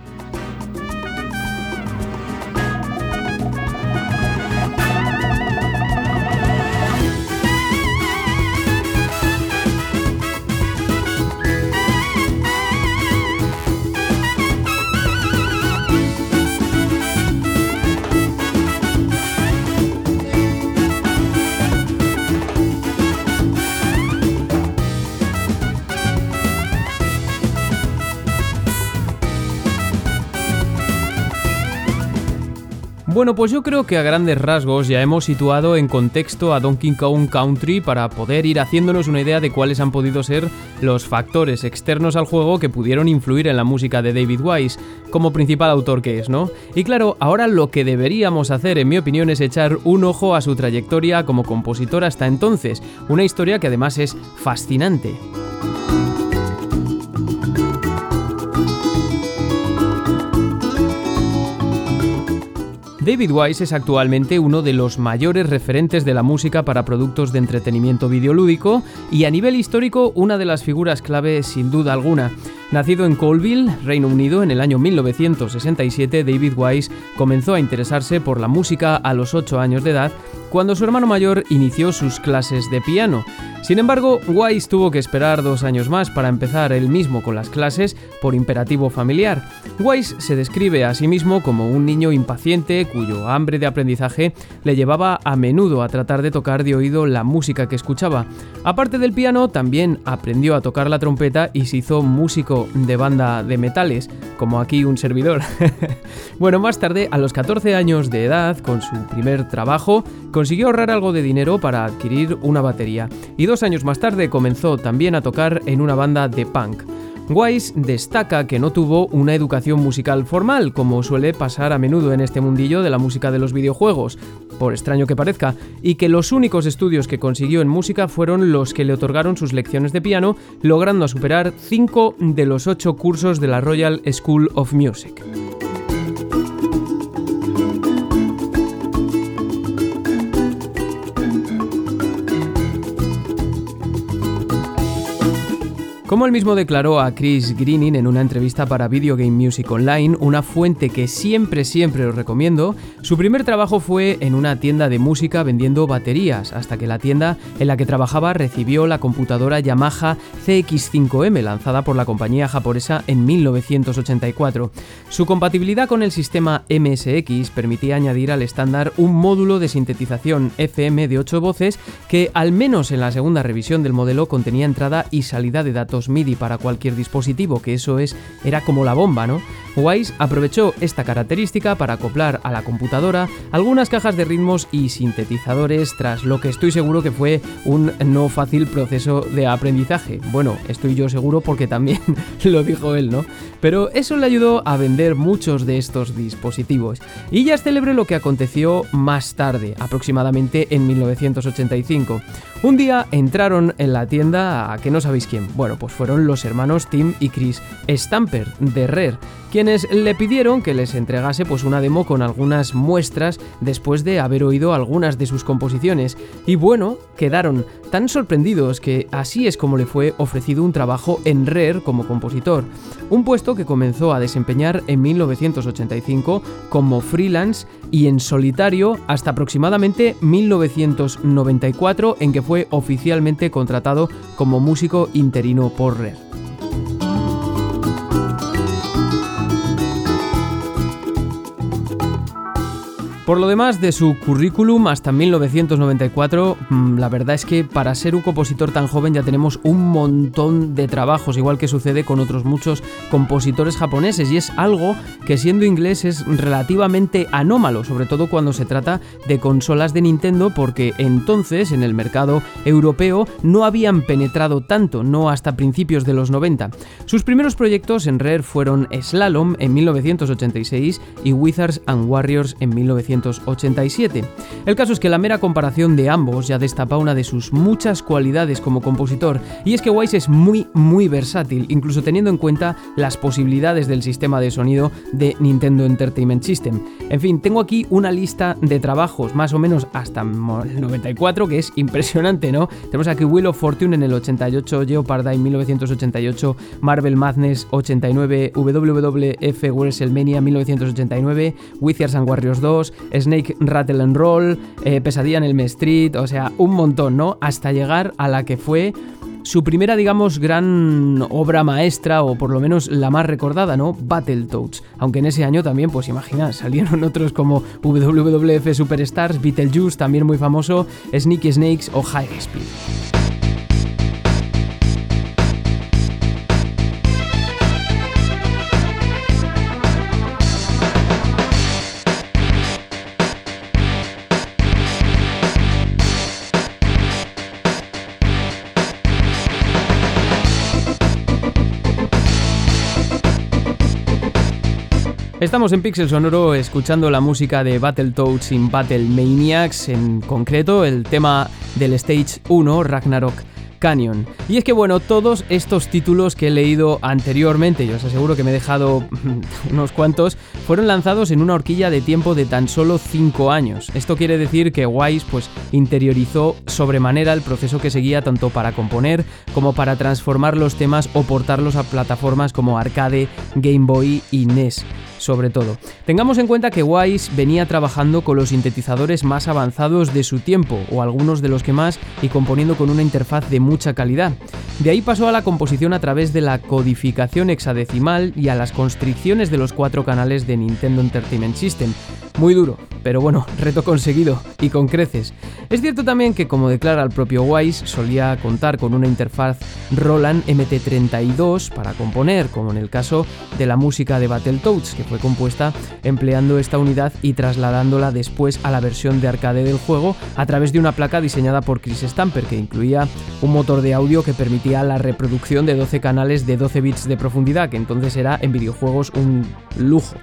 Bueno, pues yo creo que a grandes rasgos ya hemos situado en contexto a Donkey Kong Country para poder ir haciéndonos una idea de cuáles han podido ser los factores externos al juego que pudieron influir en la música de David Wise, como principal autor que es, ¿no? Y claro, ahora lo que deberíamos hacer, en mi opinión, es echar un ojo a su trayectoria como compositor hasta entonces, una historia que además es fascinante. David Wise es actualmente uno de los mayores referentes de la música para productos de entretenimiento videolúdico y a nivel histórico una de las figuras clave sin duda alguna. Nacido en Colville, Reino Unido, en el año 1967, David Wise comenzó a interesarse por la música a los 8 años de edad, cuando su hermano mayor inició sus clases de piano. Sin embargo, Wise tuvo que esperar dos años más para empezar él mismo con las clases por imperativo familiar. Wise se describe a sí mismo como un niño impaciente cuyo hambre de aprendizaje le llevaba a menudo a tratar de tocar de oído la música que escuchaba. Aparte del piano, también aprendió a tocar la trompeta y se hizo músico de banda de metales, como aquí un servidor. bueno, más tarde, a los 14 años de edad, con su primer trabajo, consiguió ahorrar algo de dinero para adquirir una batería, y dos años más tarde comenzó también a tocar en una banda de punk. Wise destaca que no tuvo una educación musical formal, como suele pasar a menudo en este mundillo de la música de los videojuegos, por extraño que parezca, y que los únicos estudios que consiguió en música fueron los que le otorgaron sus lecciones de piano, logrando superar 5 de los 8 cursos de la Royal School of Music. Como él mismo declaró a Chris Greening en una entrevista para Video Game Music Online, una fuente que siempre siempre os recomiendo, su primer trabajo fue en una tienda de música vendiendo baterías, hasta que la tienda en la que trabajaba recibió la computadora Yamaha CX5M lanzada por la compañía japonesa en 1984. Su compatibilidad con el sistema MSX permitía añadir al estándar un módulo de sintetización FM de 8 voces que al menos en la segunda revisión del modelo contenía entrada y salida de datos MIDI para cualquier dispositivo, que eso es era como la bomba, ¿no? Wise aprovechó esta característica para acoplar a la computadora algunas cajas de ritmos y sintetizadores, tras lo que estoy seguro que fue un no fácil proceso de aprendizaje. Bueno, estoy yo seguro porque también lo dijo él, ¿no? Pero eso le ayudó a vender muchos de estos dispositivos. Y ya es célebre lo que aconteció más tarde, aproximadamente en 1985. Un día entraron en la tienda a que no sabéis quién. Bueno, pues fueron los hermanos Tim y Chris Stamper de Rare, quienes le pidieron que les entregase pues una demo con algunas muestras después de haber oído algunas de sus composiciones. Y bueno, quedaron tan sorprendidos que así es como le fue ofrecido un trabajo en Rare como compositor, un puesto que comenzó a desempeñar en 1985 como freelance y en solitario hasta aproximadamente 1994 en que fue oficialmente contratado como músico interino por Rare. Por lo demás, de su currículum hasta 1994, mm, la verdad es que para ser un compositor tan joven ya tenemos un montón de trabajos, igual que sucede con otros muchos compositores japoneses, y es algo que siendo inglés es relativamente anómalo, sobre todo cuando se trata de consolas de Nintendo, porque entonces en el mercado europeo no habían penetrado tanto, no hasta principios de los 90. Sus primeros proyectos en Rare fueron Slalom en 1986 y Wizards and Warriors en 1990. El caso es que la mera comparación de ambos ya destapa una de sus muchas cualidades como compositor, y es que Wise es muy, muy versátil, incluso teniendo en cuenta las posibilidades del sistema de sonido de Nintendo Entertainment System. En fin, tengo aquí una lista de trabajos más o menos hasta el 94, que es impresionante, ¿no? Tenemos aquí Wheel of Fortune en el 88, Jeopardy en 1988, Marvel Madness 89, WWF WrestleMania 1989, Wizards and Warriors 2, Snake Rattle and Roll, eh, Pesadilla en el Street, o sea, un montón, ¿no? Hasta llegar a la que fue su primera, digamos, gran obra maestra, o por lo menos la más recordada, ¿no? Battletoads. Aunque en ese año también, pues imagina, salieron otros como WWF Superstars, Beetlejuice, también muy famoso, Sneaky Snakes o High Speed. Estamos en Pixel Sonoro escuchando la música de Battletoads in Battle Maniacs, en concreto el tema del Stage 1, Ragnarok Canyon. Y es que bueno, todos estos títulos que he leído anteriormente, yo os aseguro que me he dejado unos cuantos, fueron lanzados en una horquilla de tiempo de tan solo 5 años. Esto quiere decir que Wise pues interiorizó sobremanera el proceso que seguía tanto para componer como para transformar los temas o portarlos a plataformas como arcade, Game Boy y NES sobre todo. Tengamos en cuenta que Wise venía trabajando con los sintetizadores más avanzados de su tiempo, o algunos de los que más, y componiendo con una interfaz de mucha calidad. De ahí pasó a la composición a través de la codificación hexadecimal y a las constricciones de los cuatro canales de Nintendo Entertainment System. Muy duro, pero bueno, reto conseguido y con creces. Es cierto también que, como declara el propio Wise, solía contar con una interfaz Roland MT32 para componer, como en el caso de la música de Battletoads, que fue compuesta empleando esta unidad y trasladándola después a la versión de arcade del juego a través de una placa diseñada por Chris Stamper, que incluía un motor de audio que permitía la reproducción de 12 canales de 12 bits de profundidad, que entonces era en videojuegos un lujo.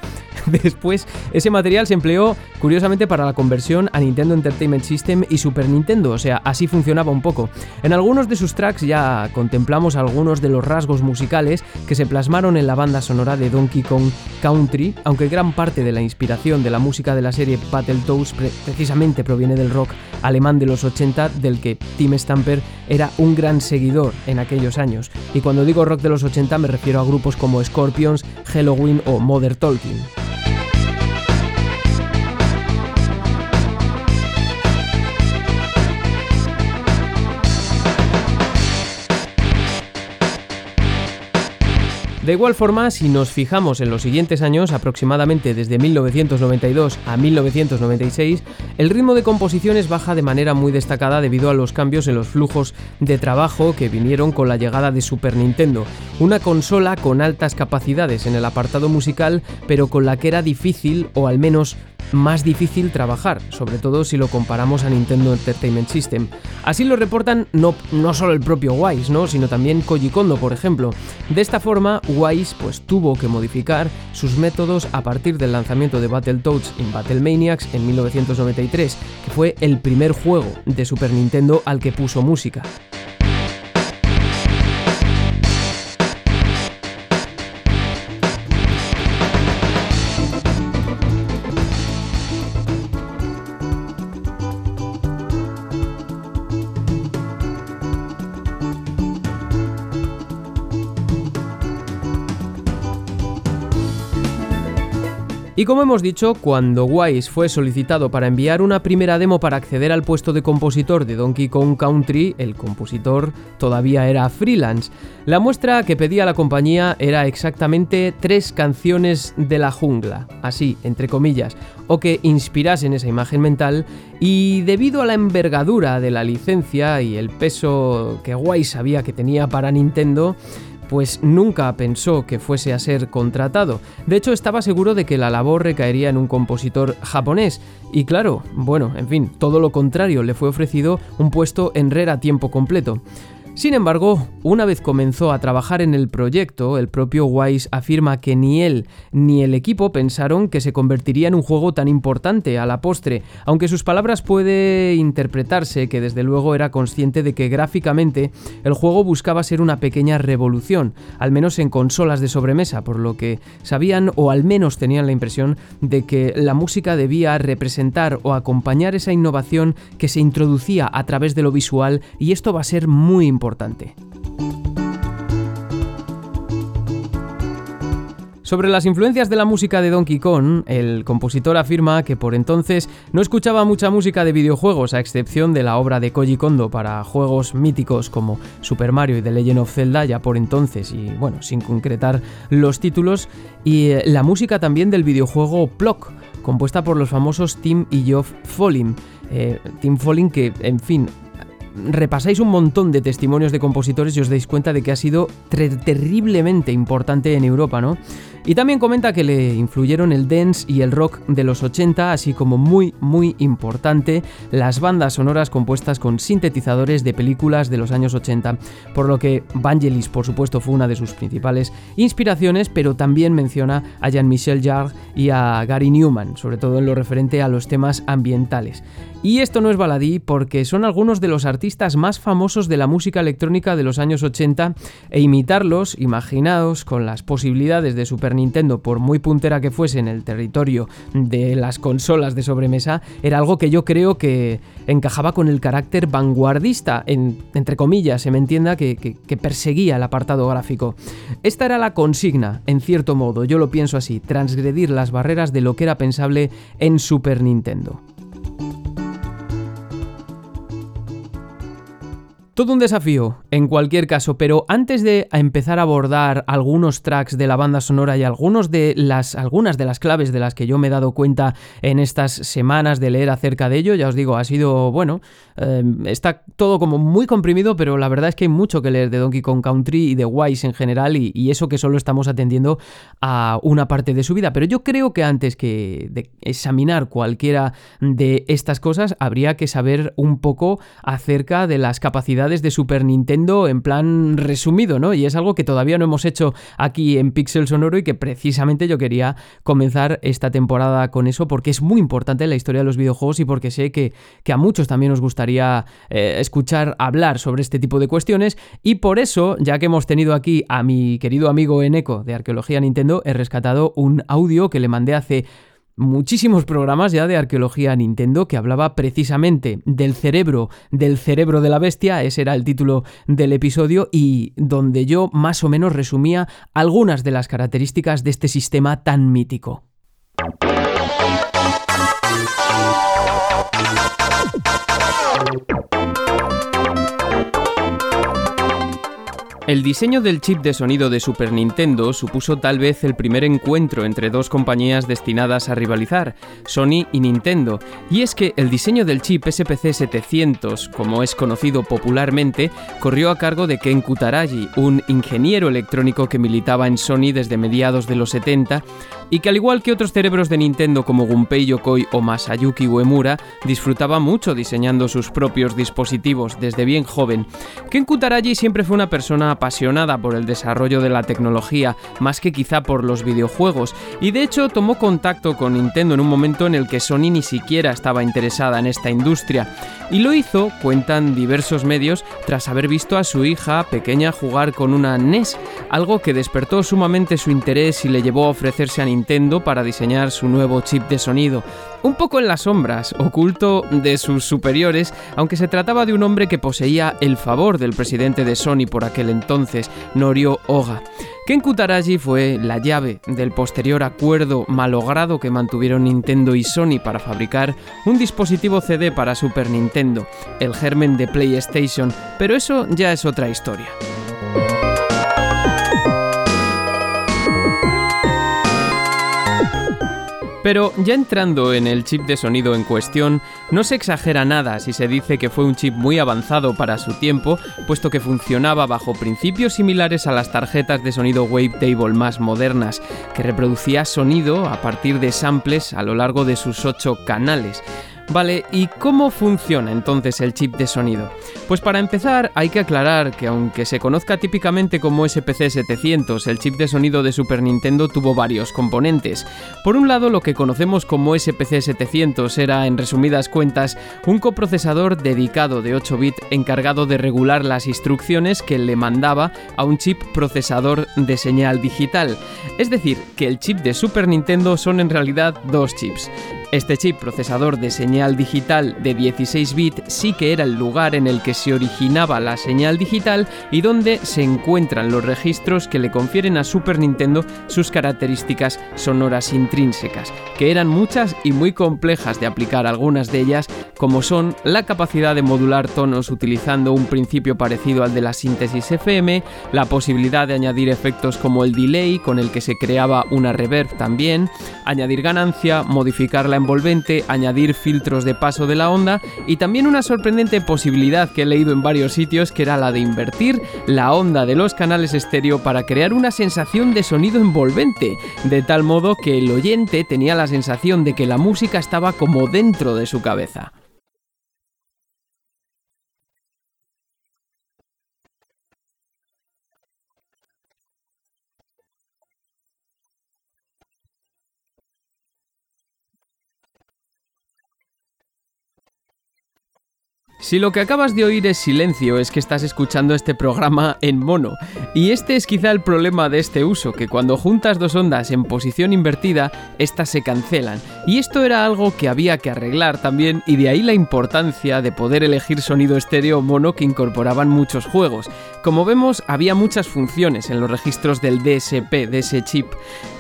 Después, ese material se empleó curiosamente para la conversión a Nintendo Entertainment System y Super Nintendo, o sea, así funcionaba un poco. En algunos de sus tracks ya contemplamos algunos de los rasgos musicales que se plasmaron en la banda sonora de Donkey Kong Country, aunque gran parte de la inspiración de la música de la serie Battletoads precisamente proviene del rock alemán de los 80 del que Tim Stamper era un gran seguidor en aquellos años. Y cuando digo rock de los 80 me refiero a grupos como Scorpions, Halloween o Mother Talking. De igual forma, si nos fijamos en los siguientes años, aproximadamente desde 1992 a 1996, el ritmo de composiciones baja de manera muy destacada debido a los cambios en los flujos de trabajo que vinieron con la llegada de Super Nintendo, una consola con altas capacidades en el apartado musical, pero con la que era difícil, o al menos más difícil trabajar, sobre todo si lo comparamos a Nintendo Entertainment System. Así lo reportan no, no solo el propio Wise, ¿no? sino también Koji Kondo, por ejemplo. De esta forma, Wise pues, tuvo que modificar sus métodos a partir del lanzamiento de Battletoads en Battle Maniacs en 1993, que fue el primer juego de Super Nintendo al que puso música. Y como hemos dicho, cuando Wise fue solicitado para enviar una primera demo para acceder al puesto de compositor de Donkey Kong Country, el compositor todavía era freelance. La muestra que pedía la compañía era exactamente tres canciones de la jungla, así, entre comillas, o que inspirasen esa imagen mental, y debido a la envergadura de la licencia y el peso que Wise sabía que tenía para Nintendo, pues nunca pensó que fuese a ser contratado. De hecho, estaba seguro de que la labor recaería en un compositor japonés. Y claro, bueno, en fin, todo lo contrario, le fue ofrecido un puesto en Rare a tiempo completo. Sin embargo, una vez comenzó a trabajar en el proyecto, el propio Wise afirma que ni él ni el equipo pensaron que se convertiría en un juego tan importante a la postre, aunque sus palabras puede interpretarse que desde luego era consciente de que gráficamente el juego buscaba ser una pequeña revolución, al menos en consolas de sobremesa, por lo que sabían o al menos tenían la impresión de que la música debía representar o acompañar esa innovación que se introducía a través de lo visual y esto va a ser muy importante sobre las influencias de la música de Donkey Kong, el compositor afirma que por entonces no escuchaba mucha música de videojuegos, a excepción de la obra de Koji Kondo para juegos míticos como Super Mario y The Legend of Zelda ya por entonces, y bueno, sin concretar los títulos, y eh, la música también del videojuego Plock, compuesta por los famosos Tim y Geoff Folin. Eh, Tim Folin que, en fin, repasáis un montón de testimonios de compositores y os dais cuenta de que ha sido terriblemente importante en Europa, ¿no? Y también comenta que le influyeron el dance y el rock de los 80, así como muy, muy importante las bandas sonoras compuestas con sintetizadores de películas de los años 80, por lo que Vangelis, por supuesto, fue una de sus principales inspiraciones, pero también menciona a Jean-Michel Jarre y a Gary Newman, sobre todo en lo referente a los temas ambientales. Y esto no es baladí porque son algunos de los artistas más famosos de la música electrónica de los años 80 e imitarlos, imaginados con las posibilidades de Super Nintendo, por muy puntera que fuese en el territorio de las consolas de sobremesa, era algo que yo creo que encajaba con el carácter vanguardista, entre comillas, se me entienda, que perseguía el apartado gráfico. Esta era la consigna, en cierto modo, yo lo pienso así, transgredir las barreras de lo que era pensable en Super Nintendo. Todo un desafío, en cualquier caso, pero antes de empezar a abordar algunos tracks de la banda sonora y algunos de las, algunas de las claves de las que yo me he dado cuenta en estas semanas de leer acerca de ello, ya os digo, ha sido, bueno, eh, está todo como muy comprimido, pero la verdad es que hay mucho que leer de Donkey Kong Country y de Wise en general, y, y eso que solo estamos atendiendo a una parte de su vida. Pero yo creo que antes que de examinar cualquiera de estas cosas, habría que saber un poco acerca de las capacidades de Super Nintendo en plan resumido, ¿no? Y es algo que todavía no hemos hecho aquí en Pixel Sonoro y que precisamente yo quería comenzar esta temporada con eso porque es muy importante en la historia de los videojuegos y porque sé que, que a muchos también os gustaría eh, escuchar hablar sobre este tipo de cuestiones y por eso, ya que hemos tenido aquí a mi querido amigo Eneco de Arqueología Nintendo, he rescatado un audio que le mandé hace muchísimos programas ya de arqueología Nintendo que hablaba precisamente del cerebro, del cerebro de la bestia, ese era el título del episodio y donde yo más o menos resumía algunas de las características de este sistema tan mítico. El diseño del chip de sonido de Super Nintendo supuso tal vez el primer encuentro entre dos compañías destinadas a rivalizar, Sony y Nintendo, y es que el diseño del chip SPC 700, como es conocido popularmente, corrió a cargo de Ken Kutaragi, un ingeniero electrónico que militaba en Sony desde mediados de los 70 y que al igual que otros cerebros de Nintendo como Gunpei Yokoi o Masayuki Uemura, disfrutaba mucho diseñando sus propios dispositivos desde bien joven. Ken Kutaragi siempre fue una persona apasionada por el desarrollo de la tecnología, más que quizá por los videojuegos, y de hecho tomó contacto con Nintendo en un momento en el que Sony ni siquiera estaba interesada en esta industria. Y lo hizo, cuentan diversos medios, tras haber visto a su hija pequeña jugar con una NES, algo que despertó sumamente su interés y le llevó a ofrecerse a Nintendo para diseñar su nuevo chip de sonido. Un poco en las sombras, oculto de sus superiores, aunque se trataba de un hombre que poseía el favor del presidente de Sony por aquel entonces, Norio Oga. Ken Kutaragi fue la llave del posterior acuerdo malogrado que mantuvieron Nintendo y Sony para fabricar un dispositivo CD para Super Nintendo, el germen de PlayStation, pero eso ya es otra historia. Pero ya entrando en el chip de sonido en cuestión, no se exagera nada si se dice que fue un chip muy avanzado para su tiempo, puesto que funcionaba bajo principios similares a las tarjetas de sonido Wavetable más modernas, que reproducía sonido a partir de samples a lo largo de sus ocho canales. Vale, ¿y cómo funciona entonces el chip de sonido? Pues para empezar hay que aclarar que aunque se conozca típicamente como SPC 700, el chip de sonido de Super Nintendo tuvo varios componentes. Por un lado, lo que conocemos como SPC 700 era, en resumidas cuentas, un coprocesador dedicado de 8 bits encargado de regular las instrucciones que le mandaba a un chip procesador de señal digital. Es decir, que el chip de Super Nintendo son en realidad dos chips. Este chip procesador de señal digital de 16 bits sí que era el lugar en el que se originaba la señal digital y donde se encuentran los registros que le confieren a Super Nintendo sus características sonoras intrínsecas, que eran muchas y muy complejas de aplicar. Algunas de ellas, como son la capacidad de modular tonos utilizando un principio parecido al de la síntesis FM, la posibilidad de añadir efectos como el delay con el que se creaba una reverb también, añadir ganancia, modificar la envolvente, añadir filtros de paso de la onda y también una sorprendente posibilidad que he leído en varios sitios que era la de invertir la onda de los canales estéreo para crear una sensación de sonido envolvente, de tal modo que el oyente tenía la sensación de que la música estaba como dentro de su cabeza. Si lo que acabas de oír es silencio, es que estás escuchando este programa en mono. Y este es quizá el problema de este uso, que cuando juntas dos ondas en posición invertida, estas se cancelan. Y esto era algo que había que arreglar también, y de ahí la importancia de poder elegir sonido estéreo mono que incorporaban muchos juegos. Como vemos, había muchas funciones en los registros del DSP, de ese chip,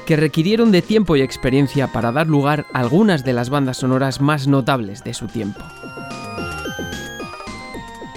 que requirieron de tiempo y experiencia para dar lugar a algunas de las bandas sonoras más notables de su tiempo.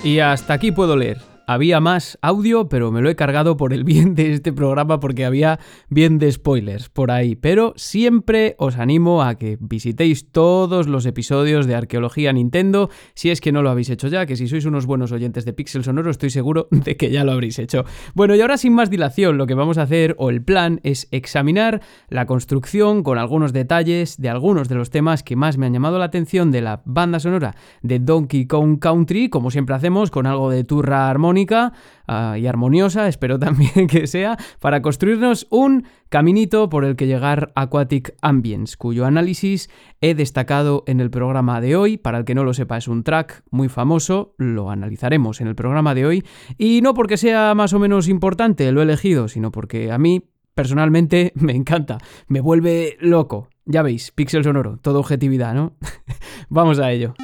Y hasta aquí puedo leer. Había más audio, pero me lo he cargado por el bien de este programa porque había bien de spoilers por ahí. Pero siempre os animo a que visitéis todos los episodios de Arqueología Nintendo, si es que no lo habéis hecho ya, que si sois unos buenos oyentes de Pixel Sonoro estoy seguro de que ya lo habréis hecho. Bueno, y ahora sin más dilación, lo que vamos a hacer, o el plan, es examinar la construcción con algunos detalles de algunos de los temas que más me han llamado la atención de la banda sonora de Donkey Kong Country, como siempre hacemos, con algo de turra armónica Ah, y armoniosa, espero también que sea, para construirnos un caminito por el que llegar a Aquatic Ambience, cuyo análisis he destacado en el programa de hoy. Para el que no lo sepa, es un track muy famoso, lo analizaremos en el programa de hoy, y no porque sea más o menos importante, lo he elegido, sino porque a mí personalmente me encanta, me vuelve loco. Ya veis, pixel sonoro, todo objetividad, ¿no? Vamos a ello.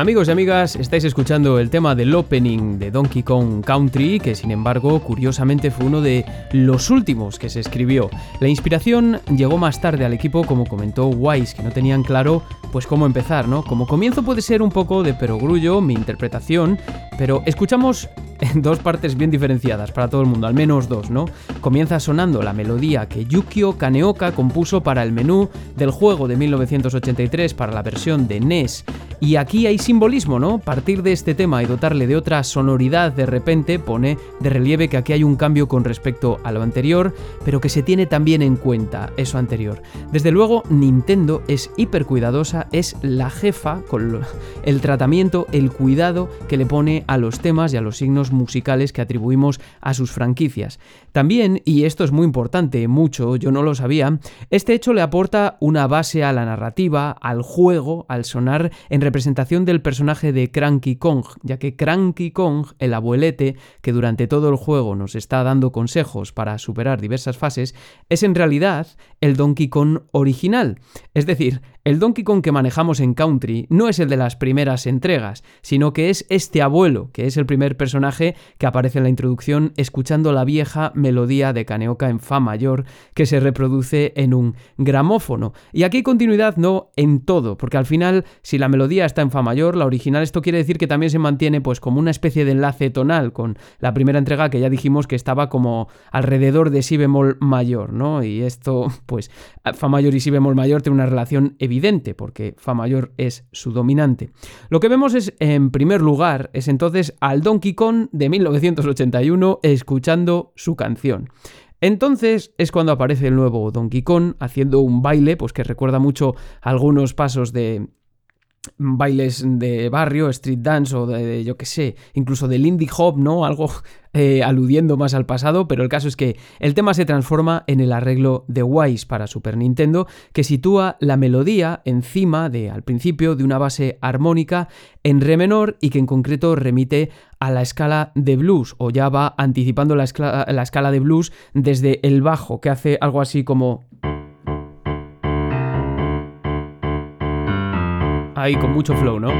Amigos y amigas, estáis escuchando el tema del opening de Donkey Kong Country, que sin embargo, curiosamente fue uno de los últimos que se escribió. La inspiración llegó más tarde al equipo, como comentó Wise, que no tenían claro pues cómo empezar, ¿no? Como comienzo puede ser un poco de perogrullo mi interpretación, pero escuchamos dos partes bien diferenciadas para todo el mundo, al menos dos, ¿no? Comienza sonando la melodía que Yukio Kaneoka compuso para el menú del juego de 1983 para la versión de NES. Y aquí hay simbolismo, ¿no? Partir de este tema y dotarle de otra sonoridad de repente pone de relieve que aquí hay un cambio con respecto a lo anterior, pero que se tiene también en cuenta eso anterior. Desde luego, Nintendo es hiper cuidadosa, es la jefa con el tratamiento, el cuidado que le pone a los temas y a los signos musicales que atribuimos a sus franquicias. También, y esto es muy importante, mucho, yo no lo sabía, este hecho le aporta una base a la narrativa, al juego, al sonar en representación del personaje de Cranky Kong, ya que Cranky Kong, el abuelete que durante todo el juego nos está dando consejos para superar diversas fases, es en realidad el Donkey Kong original. Es decir, el Donkey Kong que manejamos en Country no es el de las primeras entregas, sino que es este abuelo, que es el primer personaje que aparece en la introducción escuchando la vieja melodía de Kaneoka en Fa mayor que se reproduce en un gramófono. Y aquí continuidad no en todo, porque al final si la melodía está en Fa mayor, la original, esto quiere decir que también se mantiene pues como una especie de enlace tonal con la primera entrega que ya dijimos que estaba como alrededor de Si bemol mayor, ¿no? Y esto pues Fa mayor y Si bemol mayor tiene una relación evidente evidente, porque Fa mayor es su dominante. Lo que vemos es, en primer lugar, es entonces al Donkey Kong de 1981 escuchando su canción. Entonces es cuando aparece el nuevo Donkey Kong haciendo un baile, pues que recuerda mucho algunos pasos de bailes de barrio, street dance o de, yo que sé, incluso del indie hop, ¿no? Algo eh, aludiendo más al pasado, pero el caso es que el tema se transforma en el arreglo de Wise para Super Nintendo, que sitúa la melodía encima de, al principio, de una base armónica en re menor y que en concreto remite a la escala de blues, o ya va anticipando la la escala de blues desde el bajo, que hace algo así como... ahí con mucho flow, ¿no?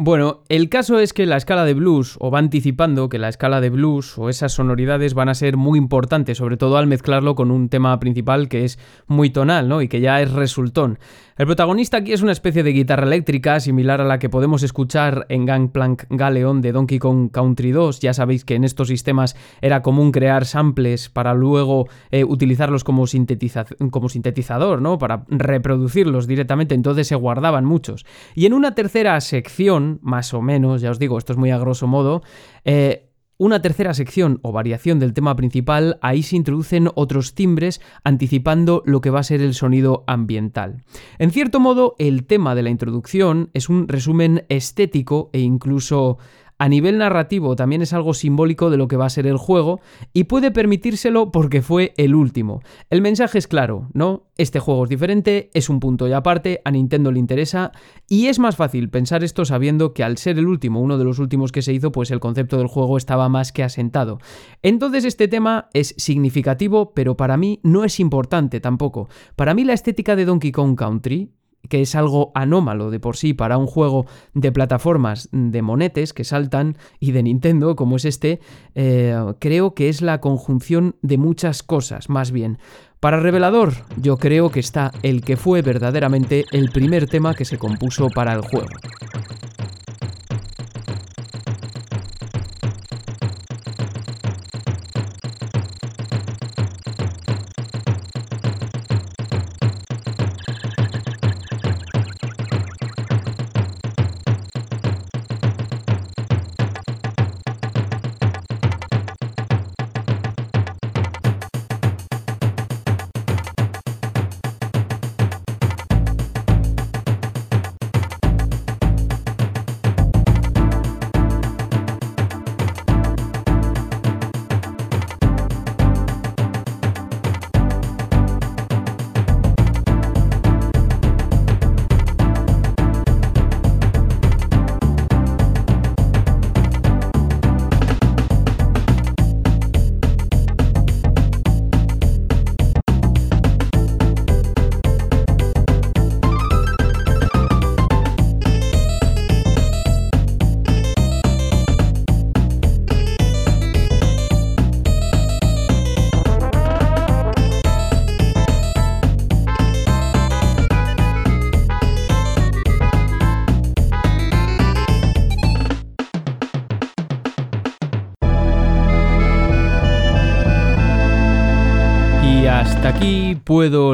Bueno, el caso es que la escala de blues, o va anticipando que la escala de blues o esas sonoridades van a ser muy importantes, sobre todo al mezclarlo con un tema principal que es muy tonal, ¿no? Y que ya es resultón. El protagonista aquí es una especie de guitarra eléctrica similar a la que podemos escuchar en Gangplank Galeon de Donkey Kong Country 2. Ya sabéis que en estos sistemas era común crear samples para luego eh, utilizarlos como, sintetizador, ¿no? Para reproducirlos directamente, entonces se guardaban muchos. Y en una tercera sección, más o menos, ya os digo, esto es muy a grosso modo, eh, una tercera sección o variación del tema principal, ahí se introducen otros timbres anticipando lo que va a ser el sonido ambiental. En cierto modo, el tema de la introducción es un resumen estético e incluso a nivel narrativo también es algo simbólico de lo que va a ser el juego y puede permitírselo porque fue el último. El mensaje es claro, ¿no? Este juego es diferente, es un punto y aparte, a Nintendo le interesa y es más fácil pensar esto sabiendo que al ser el último, uno de los últimos que se hizo, pues el concepto del juego estaba más que asentado. Entonces este tema es significativo, pero para mí no es importante tampoco. Para mí la estética de Donkey Kong Country, que es algo anómalo de por sí para un juego de plataformas de monetes que saltan y de Nintendo como es este, eh, creo que es la conjunción de muchas cosas, más bien. Para Revelador, yo creo que está el que fue verdaderamente el primer tema que se compuso para el juego.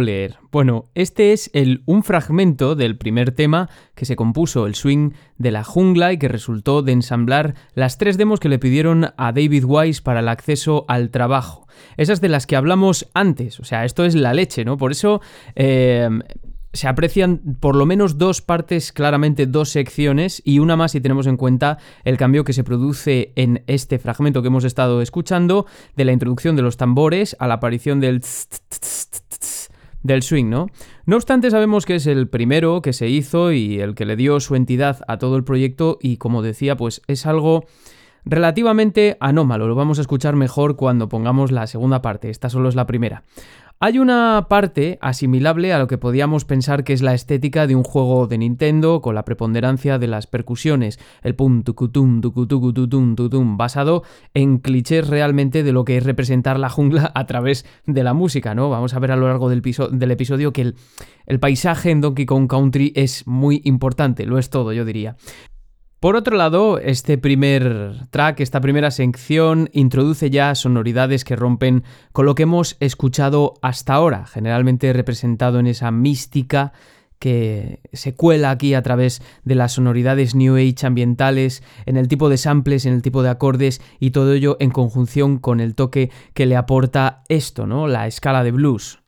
Leer? Bueno, este es el, un fragmento del primer tema que se compuso, el swing de la jungla y que resultó de ensamblar las tres demos que le pidieron a David Wise para el acceso al trabajo. Esas de las que hablamos antes, o sea, esto es la leche, ¿no? Por eso eh, se aprecian por lo menos dos partes, claramente dos secciones, y una más si tenemos en cuenta el cambio que se produce en este fragmento que hemos estado escuchando, de la introducción de los tambores a la aparición del del swing, ¿no? No obstante, sabemos que es el primero que se hizo y el que le dio su entidad a todo el proyecto y como decía, pues es algo relativamente anómalo. Lo vamos a escuchar mejor cuando pongamos la segunda parte. Esta solo es la primera. Hay una parte asimilable a lo que podíamos pensar que es la estética de un juego de Nintendo con la preponderancia de las percusiones, el pum tucutum tucutum tutum basado en clichés realmente de lo que es representar la jungla a través de la música, ¿no? Vamos a ver a lo largo del, episodio que el paisaje en Donkey Kong Country es muy importante, lo es todo, yo diría. Por otro lado, este primer track, esta primera sección, introduce ya sonoridades que rompen con lo que hemos escuchado hasta ahora, generalmente representado en esa mística que se cuela aquí a través de las sonoridades New Age ambientales, en el tipo de samples, en el tipo de acordes y todo ello en conjunción con el toque que le aporta esto, ¿no? La escala de blues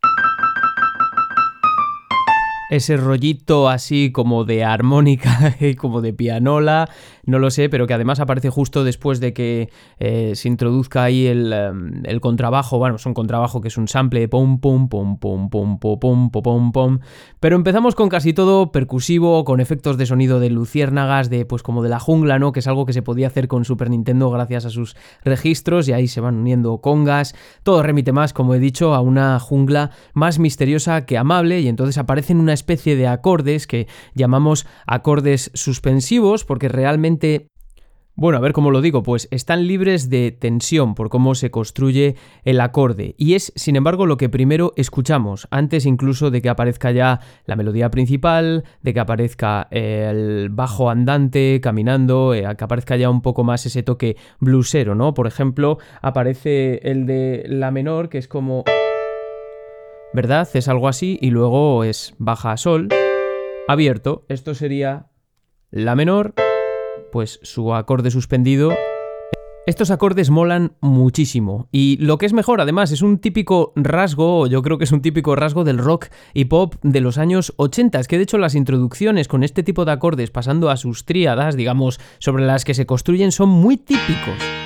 ese rollito así como de armónica como de pianola, no lo sé, pero que además aparece justo después de que eh, se introduzca ahí el, em, el, contrabajo, bueno, es un contrabajo que es un sample de pum pum pum pum pum pum pum pum pum, pero empezamos con casi todo percusivo, con efectos de sonido de luciérnagas, de pues como de la jungla, ¿no? Que es algo que se podía hacer con Super Nintendo gracias a sus registros y ahí se van uniendo congas, todo remite más, como he dicho, a una jungla más misteriosa que amable y entonces aparecen una especie de acordes que llamamos acordes suspensivos porque realmente bueno, a ver cómo lo digo, pues están libres de tensión por cómo se construye el acorde y es, sin embargo, lo que primero escuchamos, antes incluso de que aparezca ya la melodía principal, de que aparezca el bajo andante caminando, eh, que aparezca ya un poco más ese toque bluesero, ¿no? Por ejemplo, aparece el de la menor, que es como... ¿verdad? Es algo así y luego es baja sol, abierto, esto sería la menor, pues su acorde suspendido. Estos acordes molan muchísimo y lo que es mejor además es un típico rasgo, yo creo que es un típico rasgo del rock y pop de los años 80, es que de hecho las introducciones con este tipo de acordes pasando a sus tríadas, digamos, sobre las que se construyen son muy típicos.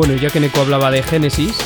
Bueno, ya que Neko hablaba de Génesis,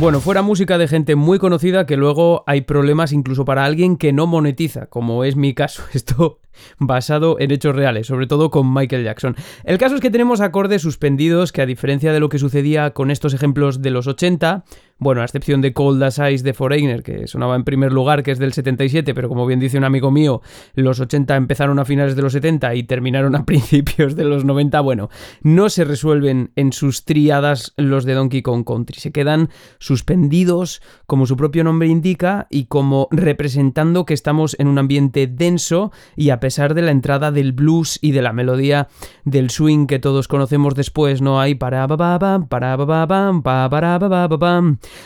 Bueno, fuera música de gente muy conocida que luego hay problemas incluso para alguien que no monetiza, como es mi caso. Esto basado en hechos reales, sobre todo con Michael Jackson. El caso es que tenemos acordes suspendidos que a diferencia de lo que sucedía con estos ejemplos de los 80, bueno, a excepción de Cold as Ice de Foreigner, que sonaba en primer lugar, que es del 77, pero como bien dice un amigo mío, los 80 empezaron a finales de los 70 y terminaron a principios de los 90, bueno, no se resuelven en sus triadas los de Donkey Kong Country, se quedan suspendidos, como su propio nombre indica, y como representando que estamos en un ambiente denso y a pesar de la entrada del blues y de la melodía del swing que todos conocemos después, no hay para para para para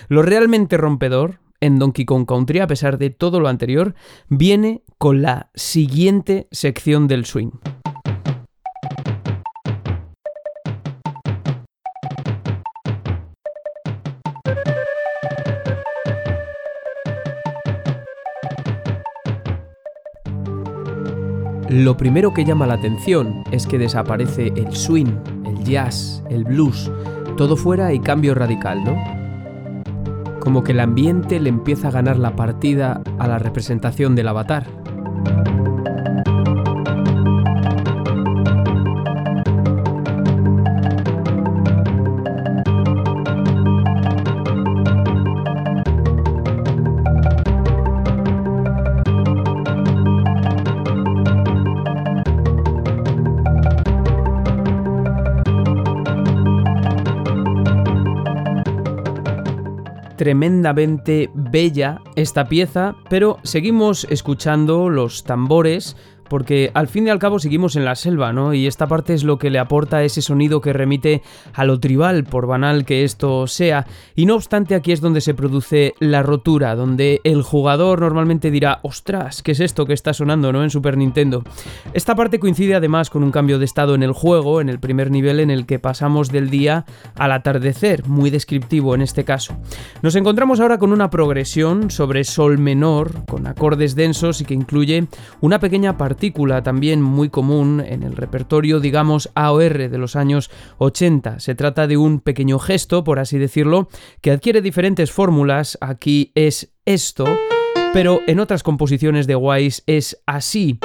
lo realmente rompedor en Donkey Kong Country, a pesar de todo lo anterior, viene con la siguiente sección del swing. Lo primero que llama la atención es que desaparece el swing, el jazz, el blues, todo fuera y cambio radical, ¿no? como que el ambiente le empieza a ganar la partida a la representación del avatar. Tremendamente bella esta pieza, pero seguimos escuchando los tambores porque al fin y al cabo seguimos en la selva, ¿no? Y esta parte es lo que le aporta ese sonido que remite a lo tribal, por banal que esto sea. Y no obstante, aquí es donde se produce la rotura, donde el jugador normalmente dirá, ostras, ¿qué es esto que está sonando, ¿no? En Super Nintendo. Esta parte coincide además con un cambio de estado en el juego, en el primer nivel en el que pasamos del día al atardecer, muy descriptivo en este caso. Nos encontramos ahora con una progresión sobre sol menor, con acordes densos y que incluye una pequeña también muy común en el repertorio, digamos, AOR de los años 80. Se trata de un pequeño gesto, por así decirlo, que adquiere diferentes fórmulas. Aquí es esto, pero en otras composiciones de Wise es así.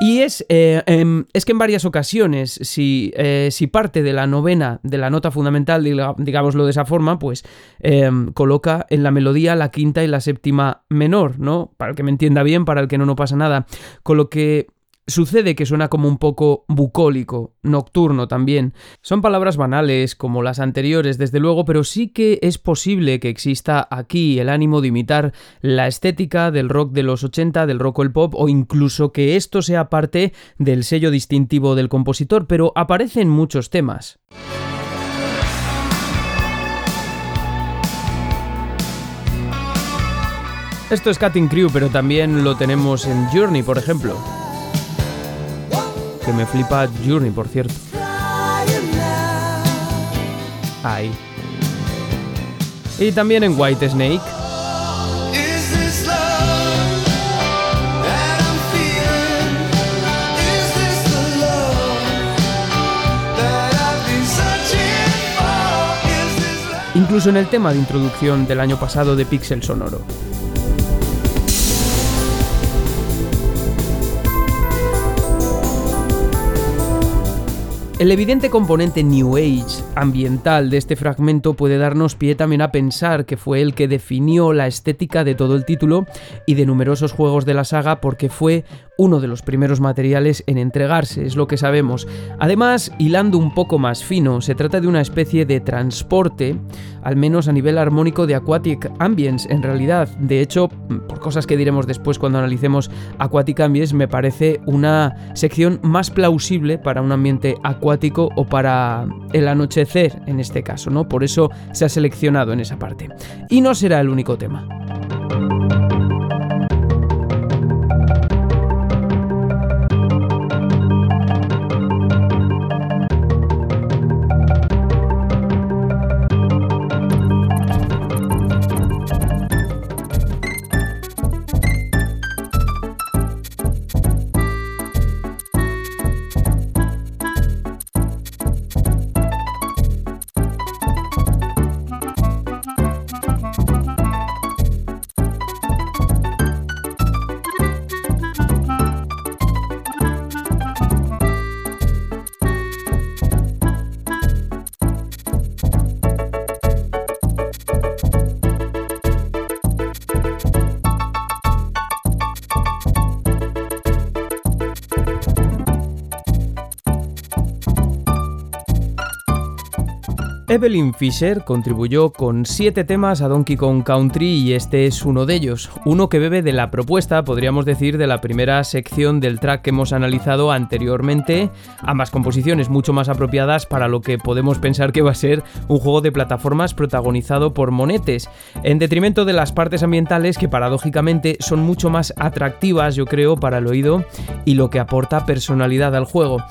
Y es, eh, em, es que en varias ocasiones, si, eh, si, parte de la novena, de la nota fundamental, digámoslo de esa forma, pues em, coloca en la melodía la quinta y la séptima menor, ¿no? Para el que me entienda bien, para el que no, no pasa nada. Con lo que Sucede que suena como un poco bucólico, nocturno también. Son palabras banales como las anteriores, desde luego, pero sí que es posible que exista aquí el ánimo de imitar la estética del rock de los 80, del rock o el pop, o incluso que esto sea parte del sello distintivo del compositor, pero aparece en muchos temas. Esto es Cutting Crew, pero también lo tenemos en Journey, por ejemplo que me flipa Journey, por cierto. Ahí. Y también en White Snake. Incluso en el tema de introducción del año pasado de Pixel Sonoro. El evidente componente New Age ambiental de este fragmento puede darnos pie también a pensar que fue el que definió la estética de todo el título y de numerosos juegos de la saga porque fue uno de los primeros materiales en entregarse, es lo que sabemos. Además, hilando un poco más fino, se trata de una especie de transporte, al menos a nivel armónico de Aquatic Ambience, en realidad. De hecho, por cosas que diremos después cuando analicemos Aquatic Ambience, me parece una sección más plausible para un ambiente acuático o para el anochecer, en este caso, ¿no? Por eso se ha seleccionado en esa parte. Y no será el único tema. Evelyn Fisher contribuyó con siete temas a Donkey Kong Country y este es uno de ellos, uno que bebe de la propuesta, podríamos decir, de la primera sección del track que hemos analizado anteriormente, ambas composiciones mucho más apropiadas para lo que podemos pensar que va a ser un juego de plataformas protagonizado por monetes, en detrimento de las partes ambientales que paradójicamente son mucho más atractivas, yo creo, para el oído y lo que aporta personalidad al juego.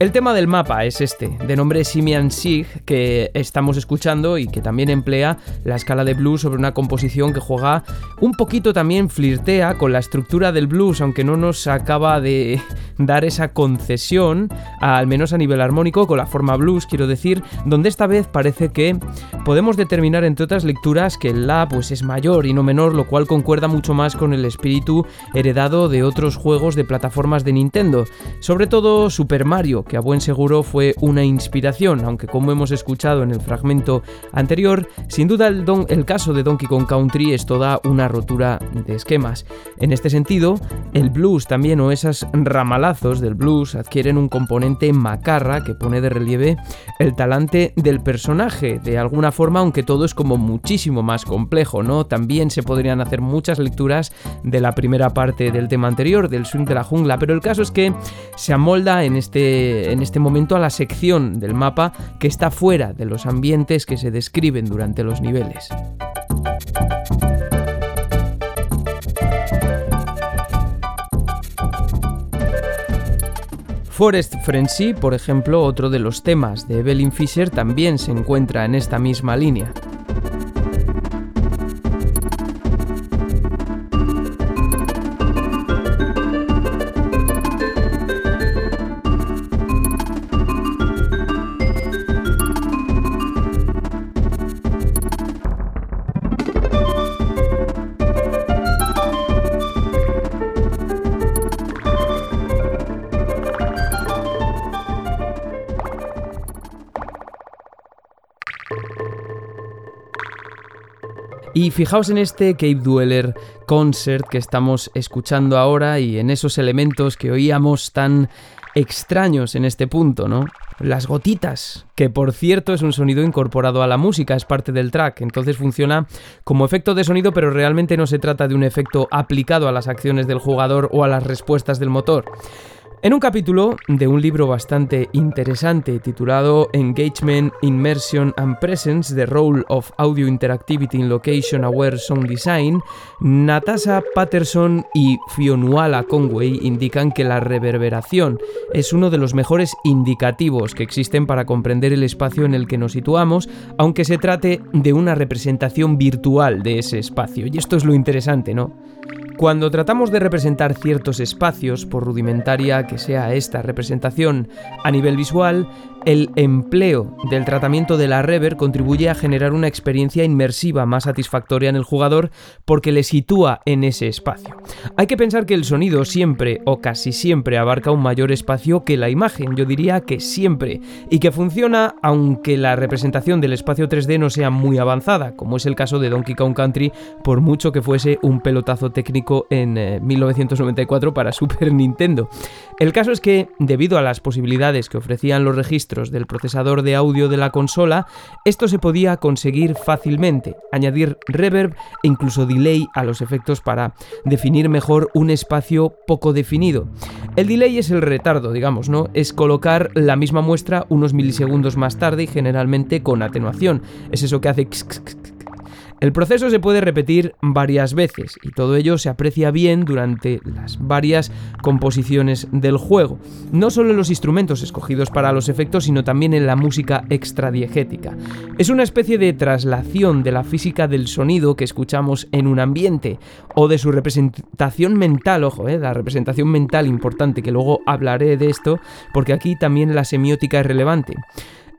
El tema del mapa es este, de nombre Simian Sig, que es estamos escuchando y que también emplea la escala de blues sobre una composición que juega un poquito también flirtea con la estructura del blues, aunque no nos acaba de dar esa concesión, al menos a nivel armónico, con la forma blues, quiero decir, donde esta vez parece que podemos determinar entre otras lecturas que el La pues es mayor y no menor, lo cual concuerda mucho más con el espíritu heredado de otros juegos de plataformas de Nintendo, sobre todo Super Mario, que a buen seguro fue una inspiración, aunque como hemos escuchado en el fragmento anterior, sin duda el, el caso de Donkey Kong Country es toda una rotura de esquemas. En este sentido, el blues también o esas ramalazos del blues adquieren un componente macarra que pone de relieve el talante del personaje, de alguna forma, aunque todo es como muchísimo más complejo, ¿no? También se podrían hacer muchas lecturas de la primera parte del tema anterior, del swing de la jungla, pero el caso es que se amolda en este, en este momento a la sección del mapa que está fuera de los ambientes que se describen durante los niveles. Forest Frenzy, por ejemplo, otro de los temas de Evelyn Fisher, también se encuentra en esta misma línea. Y fijaos en este Cape Dweller Concert que estamos escuchando ahora y en esos elementos que oíamos tan extraños en este punto, ¿no? Las gotitas, que por cierto es un sonido incorporado a la música, es parte del track, entonces funciona como efecto de sonido, pero realmente no se trata de un efecto aplicado a las acciones del jugador o a las respuestas del motor. En un capítulo de un libro bastante interesante titulado Engagement, Immersion and Presence: The Role of Audio Interactivity in Location Aware Sound Design, Natasha Patterson y Fionuala Conway indican que la reverberación es uno de los mejores indicativos que existen para comprender el espacio en el que nos situamos, aunque se trate de una representación virtual de ese espacio. Y esto es lo interesante, ¿no? Cuando tratamos de representar ciertos espacios, por rudimentaria que sea esta representación a nivel visual, el empleo del tratamiento de la reverb contribuye a generar una experiencia inmersiva más satisfactoria en el jugador porque le sitúa en ese espacio. Hay que pensar que el sonido siempre o casi siempre abarca un mayor espacio que la imagen, yo diría que siempre, y que funciona aunque la representación del espacio 3D no sea muy avanzada, como es el caso de Donkey Kong Country, por mucho que fuese un pelotazo técnico en 1994 eh, para Super Nintendo. El caso es que, debido a las posibilidades que ofrecían los registros del procesador de audio de la consola, esto se podía conseguir fácilmente, añadir reverb e incluso delay a los efectos para definir mejor un espacio poco definido. El delay es el retardo, digamos, ¿no? Es colocar la misma muestra unos milisegundos más tarde y generalmente con atenuación. Es eso que hace el proceso se puede repetir varias veces y todo ello se aprecia bien durante las varias composiciones del juego, no solo en los instrumentos escogidos para los efectos, sino también en la música extradiegética. Es una especie de traslación de la física del sonido que escuchamos en un ambiente o de su representación mental, ojo, eh, la representación mental importante, que luego hablaré de esto, porque aquí también la semiótica es relevante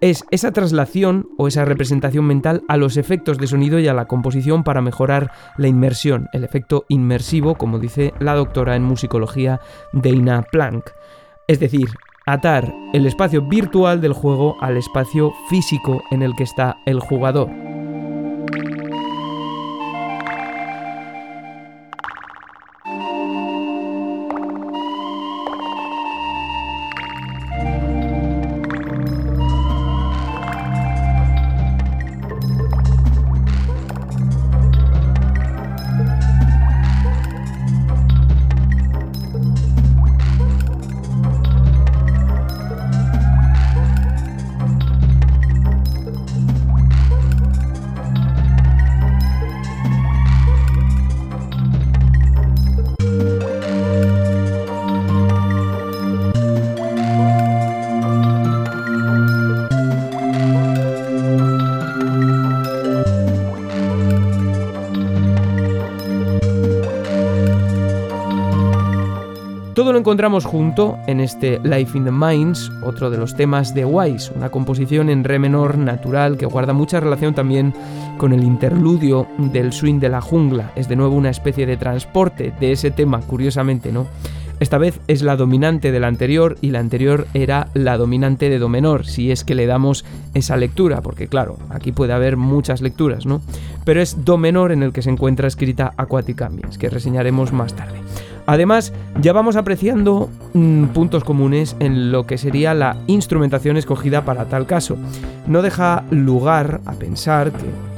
es esa traslación o esa representación mental a los efectos de sonido y a la composición para mejorar la inmersión, el efecto inmersivo, como dice la doctora en musicología Dana Planck. Es decir, atar el espacio virtual del juego al espacio físico en el que está el jugador. Encontramos junto en este Life in the Mines, otro de los temas de Wise, una composición en re menor natural que guarda mucha relación también con el interludio del swing de la jungla. Es de nuevo una especie de transporte de ese tema, curiosamente, ¿no? Esta vez es la dominante de la anterior y la anterior era la dominante de do menor, si es que le damos esa lectura, porque claro, aquí puede haber muchas lecturas, ¿no? Pero es do menor en el que se encuentra escrita Aquatic Ambience, que reseñaremos más tarde. Además, ya vamos apreciando mm, puntos comunes en lo que sería la instrumentación escogida para tal caso. No deja lugar a pensar que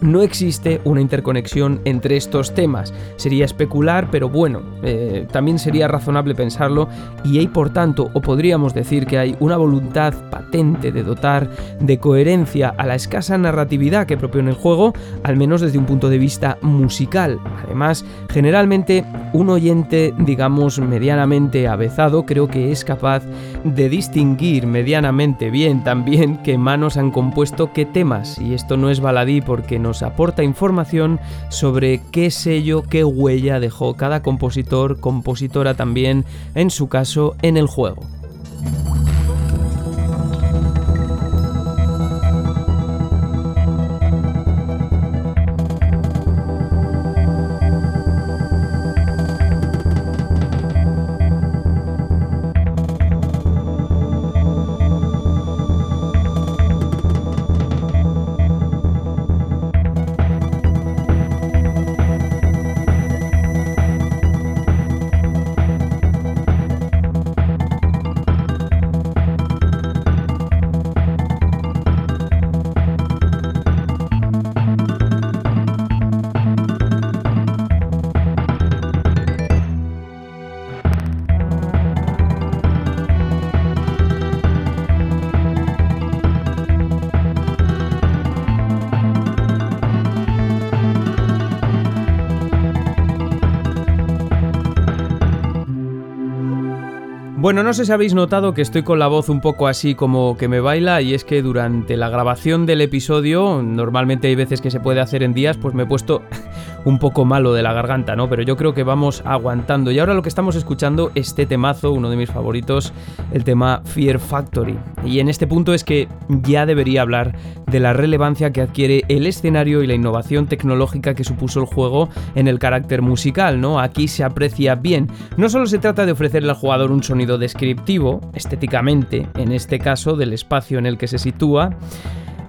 no existe una interconexión entre estos temas. Sería especular, pero bueno, eh, también sería razonable pensarlo y hay por tanto, o podríamos decir que hay una voluntad patente de dotar de coherencia a la escasa narratividad que propone el juego, al menos desde un punto de vista musical. Además, generalmente un oyente, digamos, medianamente avezado, creo que es capaz de distinguir medianamente bien también qué manos han compuesto qué temas, y esto no es baladí porque nos aporta información sobre qué sello, qué huella dejó cada compositor, compositora también, en su caso, en el juego. No sé si habéis notado que estoy con la voz un poco así como que me baila y es que durante la grabación del episodio, normalmente hay veces que se puede hacer en días, pues me he puesto un poco malo de la garganta, ¿no? Pero yo creo que vamos aguantando. Y ahora lo que estamos escuchando, este temazo, uno de mis favoritos, el tema Fear Factory. Y en este punto es que ya debería hablar de la relevancia que adquiere el escenario y la innovación tecnológica que supuso el juego en el carácter musical, ¿no? Aquí se aprecia bien. No solo se trata de ofrecerle al jugador un sonido descriptivo, estéticamente, en este caso, del espacio en el que se sitúa,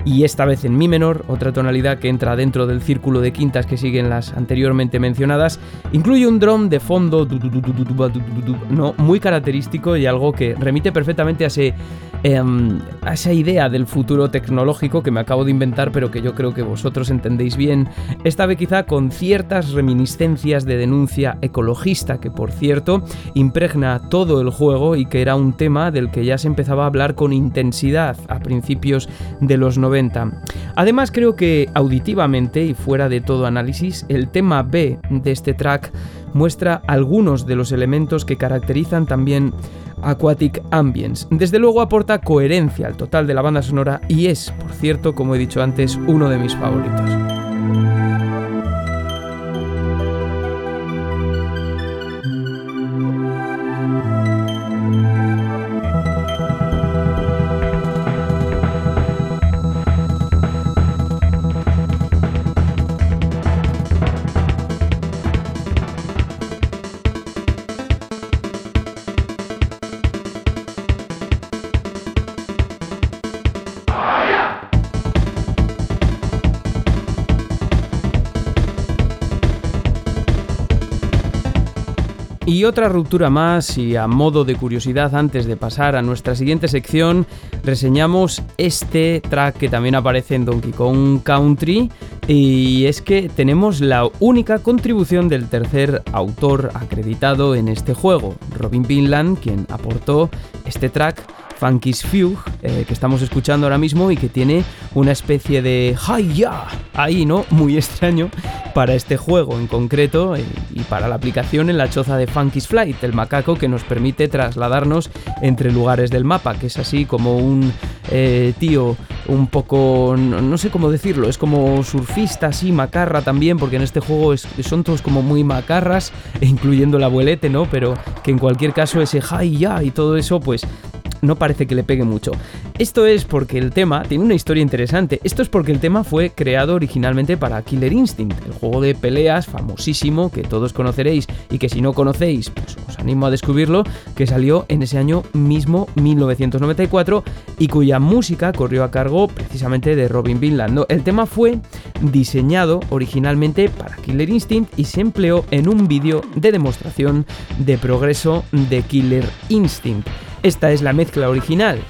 y esta vez en mi menor, otra tonalidad que entra dentro del círculo de quintas que siguen las anteriormente mencionadas, incluye un drum de fondo no muy característico y algo que remite perfectamente a ese Em, a esa idea del futuro tecnológico que me acabo de inventar, pero que yo creo que vosotros entendéis bien, esta vez quizá con ciertas reminiscencias de denuncia ecologista, que por cierto impregna todo el juego y que era un tema del que ya se empezaba a hablar con intensidad a principios de los 90. Además creo que auditivamente y fuera de todo análisis, el tema B de este track muestra algunos de los elementos que caracterizan también Aquatic Ambience. Desde luego aporta coherencia al total de la banda sonora y es, por cierto, como he dicho antes, uno de mis favoritos. Y otra ruptura más, y a modo de curiosidad antes de pasar a nuestra siguiente sección, reseñamos este track que también aparece en Donkey Kong Country, y es que tenemos la única contribución del tercer autor acreditado en este juego, Robin Pinland, quien aportó este track Funky's Fugue, eh, que estamos escuchando ahora mismo y que tiene una especie de hi-ya ahí, ¿no? Muy extraño para este juego en concreto eh, y para la aplicación en la choza de Funky's Flight, el macaco que nos permite trasladarnos entre lugares del mapa, que es así como un eh, tío un poco, no, sé cómo decirlo, es como surfista, así, macarra también, porque en este juego son todos como muy macarras, incluyendo el abuelete, ¿no? Pero que en cualquier caso ese hi ya y todo eso, pues no parece que le pegue mucho. Esto es porque el tema tiene una historia interesante. Esto es porque el tema fue creado originalmente para Killer Instinct, el juego de peleas famosísimo que todos conoceréis y que si no conocéis, pues os animo a descubrirlo, que salió en ese año mismo 1994 y cuya música corrió a cargo precisamente de Robin Vinland. El tema fue diseñado originalmente para Killer Instinct y se empleó en un vídeo de demostración de progreso de Killer Instinct. Esta es la mezcla original.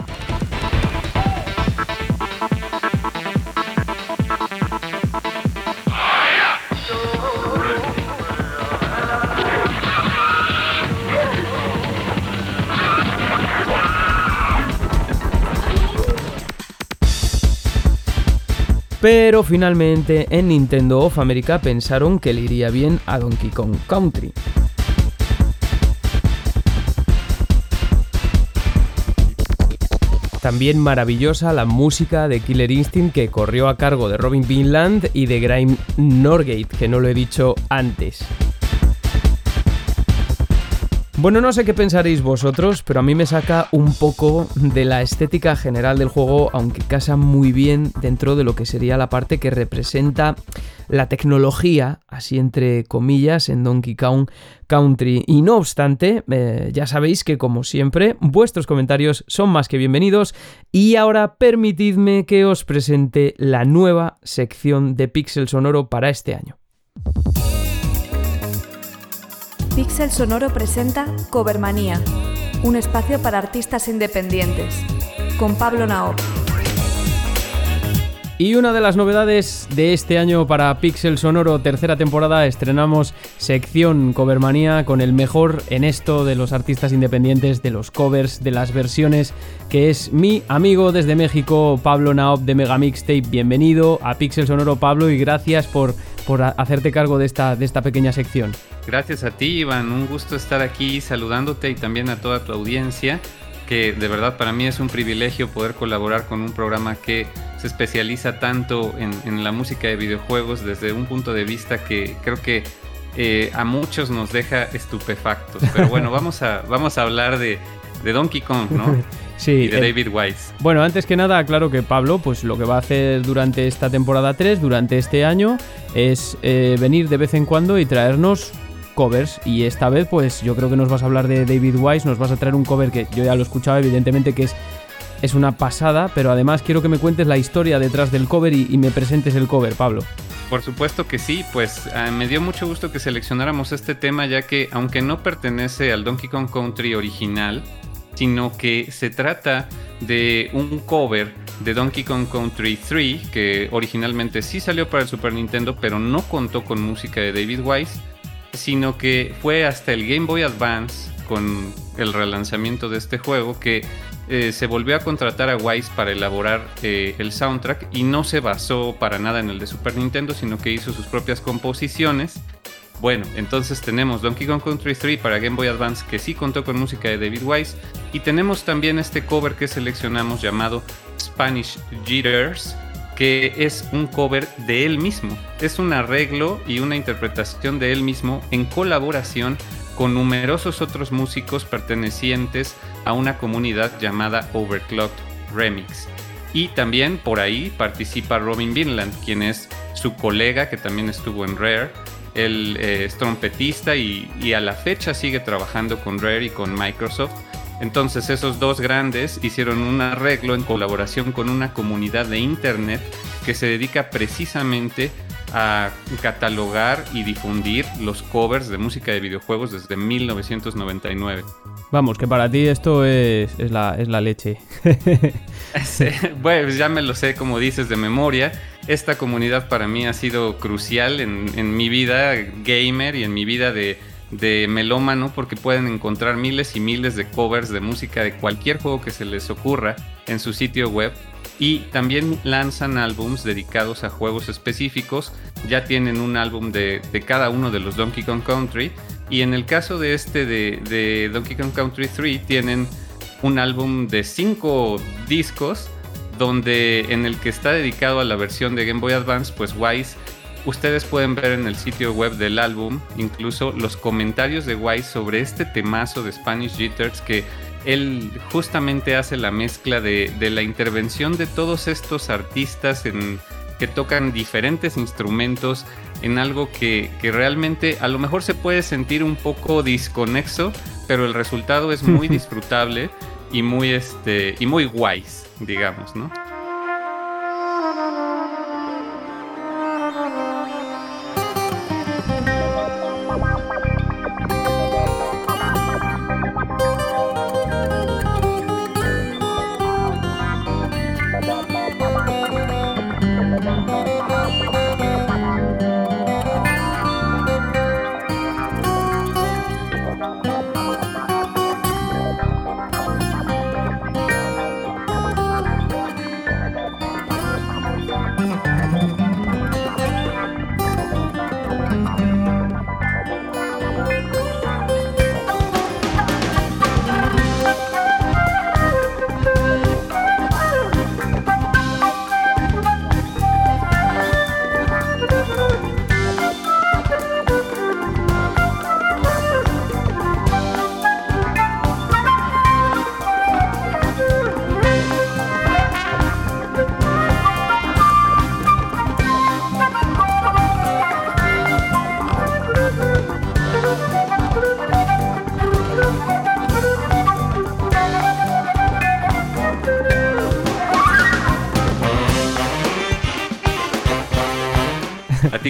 Pero finalmente en Nintendo of America pensaron que le iría bien a Donkey Kong Country. También maravillosa la música de Killer Instinct que corrió a cargo de Robin Vinland y de Grime Norgate, que no lo he dicho antes. Bueno, no sé qué pensaréis vosotros, pero a mí me saca un poco de la estética general del juego, aunque casa muy bien dentro de lo que sería la parte que representa la tecnología, así entre comillas, en Donkey Kong Country. Y no obstante, eh, ya sabéis que como siempre, vuestros comentarios son más que bienvenidos. Y ahora permitidme que os presente la nueva sección de Pixel Sonoro para este año. Pixel Sonoro presenta Covermanía, un espacio para artistas independientes, con Pablo Naop. Y una de las novedades de este año para Pixel Sonoro, tercera temporada, estrenamos sección Covermanía con el mejor en esto de los artistas independientes, de los covers, de las versiones, que es mi amigo desde México, Pablo Naop de Megamixtape. Bienvenido a Pixel Sonoro, Pablo, y gracias por, por hacerte cargo de esta, de esta pequeña sección. Gracias a ti, Iván. Un gusto estar aquí saludándote y también a toda tu audiencia, que de verdad para mí es un privilegio poder colaborar con un programa que se especializa tanto en, la música de videojuegos desde un punto de vista que creo que eh, a muchos nos deja estupefactos. Pero bueno, vamos a, vamos a hablar de, Donkey Kong, ¿no? Sí, y de David Wise. Bueno, antes que nada, claro que Pablo, pues lo que va a hacer durante esta temporada 3, durante este año, es eh, venir de vez en cuando y traernos covers y esta vez pues yo creo que nos vas a hablar de David Wise, nos vas a traer un cover que yo ya lo he escuchado evidentemente que es, es una pasada, pero además quiero que me cuentes la historia detrás del cover y, me presentes el cover, Pablo. Por supuesto que sí, pues ah, me dio mucho gusto que seleccionáramos este tema ya que aunque no pertenece al Donkey Kong Country original, sino que se trata de un cover de Donkey Kong Country 3 que originalmente sí salió para el Super Nintendo pero no contó con música de David Wise sino que fue hasta el Game Boy Advance con el relanzamiento de este juego que eh, se volvió a contratar a Wise para elaborar eh, el soundtrack y no se basó para nada en el de Super Nintendo, sino que hizo sus propias composiciones. Bueno, entonces tenemos Donkey Kong Country 3 para Game Boy Advance que sí contó con música de David Wise y tenemos también este cover que seleccionamos llamado Spanish Jitters que es un cover de él mismo. Es un arreglo y una interpretación de él mismo en colaboración con numerosos otros músicos pertenecientes a una comunidad llamada Overclocked Remix. Y también por ahí participa Robin Vinland, quien es su colega que también estuvo en Rare. Él eh, es trompetista y, a la fecha sigue trabajando con Rare y con Microsoft entonces esos dos grandes hicieron un arreglo en colaboración con una comunidad de internet que se dedica precisamente a catalogar y difundir los covers de música de videojuegos desde 1999. Vamos, que para ti esto es, la, leche. bueno, pues ya me lo sé, como dices, de memoria. Esta comunidad para mí ha sido crucial en, en mi vida gamer y en mi vida de de melómano porque pueden encontrar miles y miles de covers de música de cualquier juego que se les ocurra en su sitio web y también lanzan álbums dedicados a juegos específicos. Ya tienen un álbum de, cada uno de los Donkey Kong Country y en el caso de este de, de Donkey Kong Country 3 tienen un álbum de cinco discos donde en el que está dedicado a la versión de Game Boy Advance, pues Wise Ustedes pueden ver en el sitio web del álbum incluso los comentarios de Wise sobre este temazo de Spanish Jitters que él justamente hace la mezcla de, la intervención de todos estos artistas en, que tocan diferentes instrumentos en algo que, realmente a lo mejor se puede sentir un poco disconexo, pero el resultado es muy disfrutable y muy, este, y muy wise, digamos, ¿no?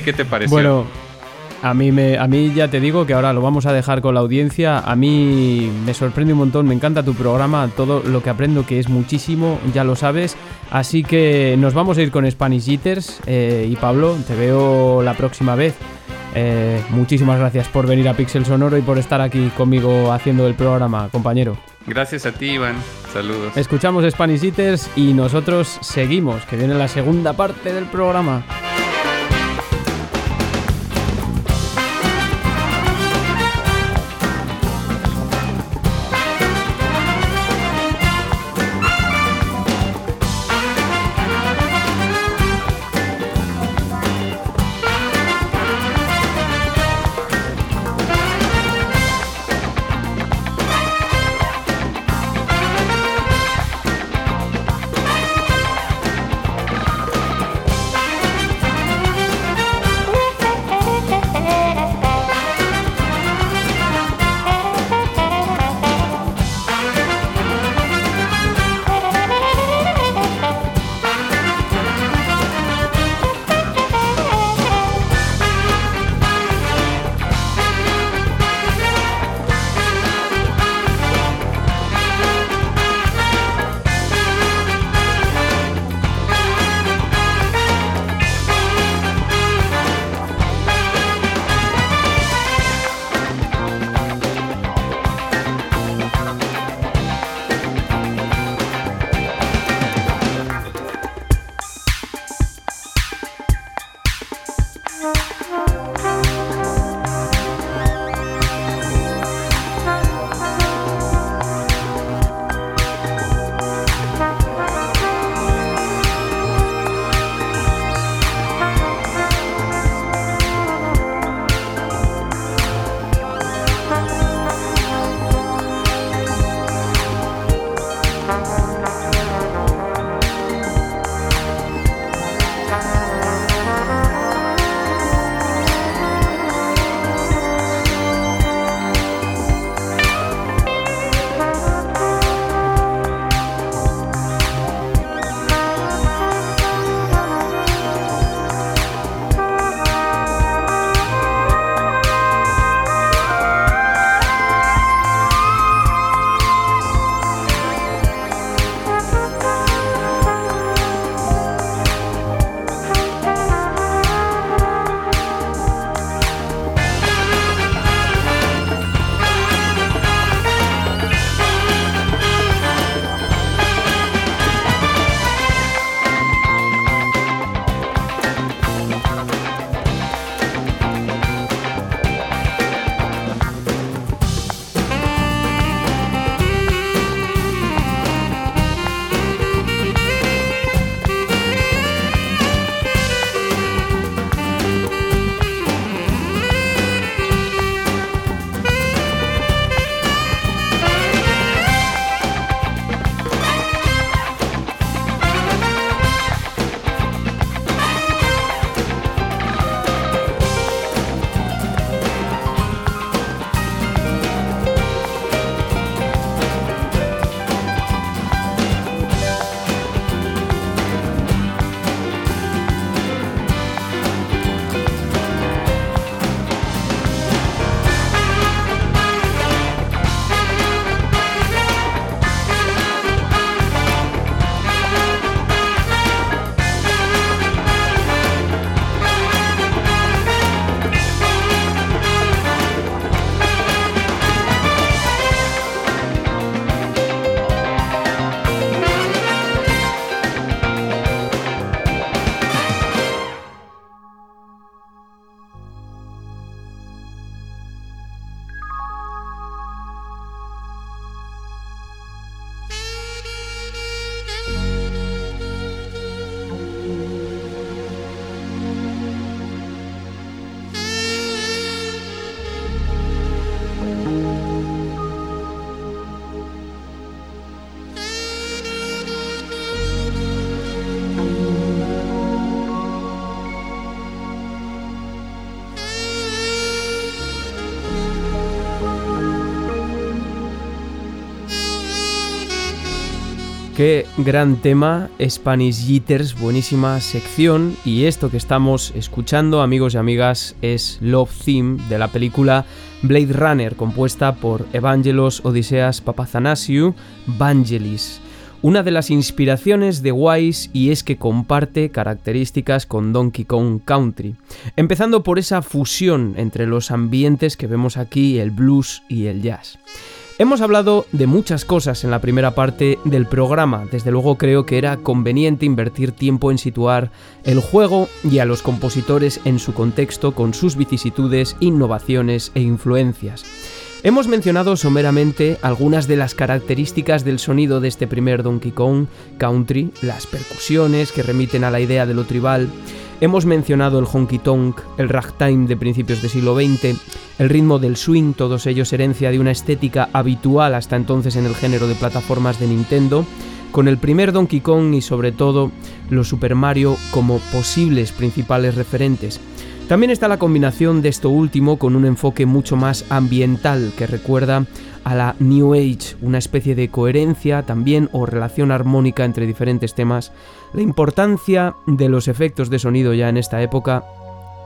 Qué te pareció? Bueno, a mí, me, a mí ya te digo que ahora lo vamos a dejar con la audiencia. A mí me sorprende un montón, me encanta tu programa, todo lo que aprendo que es muchísimo, ya lo sabes. Así que nos vamos a ir con Spanish Eaters eh, y Pablo, te veo la próxima vez. Eh, muchísimas gracias por venir a Pixel Sonoro y por estar aquí conmigo haciendo el programa, compañero. Gracias a ti, Iván. Saludos. Escuchamos Spanish Eaters y nosotros seguimos, que viene la segunda parte del programa. Qué gran tema, Spanish Jitters, buenísima sección. Y esto que estamos escuchando, amigos y amigas, es Love Theme de la película Blade Runner, compuesta por Evangelos Odiseas Papazanasiou Vangelis. Una de las inspiraciones de Wise y es que comparte características con Donkey Kong Country, empezando por esa fusión entre los ambientes que vemos aquí, el blues y el jazz. Hemos hablado de muchas cosas en la primera parte del programa, desde luego creo que era conveniente invertir tiempo en situar el juego y a los compositores en su contexto con sus vicisitudes, innovaciones e influencias. Hemos mencionado someramente algunas de las características del sonido de este primer Donkey Kong Country, las percusiones que remiten a la idea de lo tribal, Hemos mencionado el honky tonk, el ragtime de principios del siglo XX, el ritmo del swing, todos ellos herencia de una estética habitual hasta entonces en el género de plataformas de Nintendo, con el primer Donkey Kong y sobre todo los Super Mario como posibles principales referentes. También está la combinación de esto último con un enfoque mucho más ambiental que recuerda a la New Age, una especie de coherencia también o relación armónica entre diferentes temas, la importancia de los efectos de sonido ya en esta época,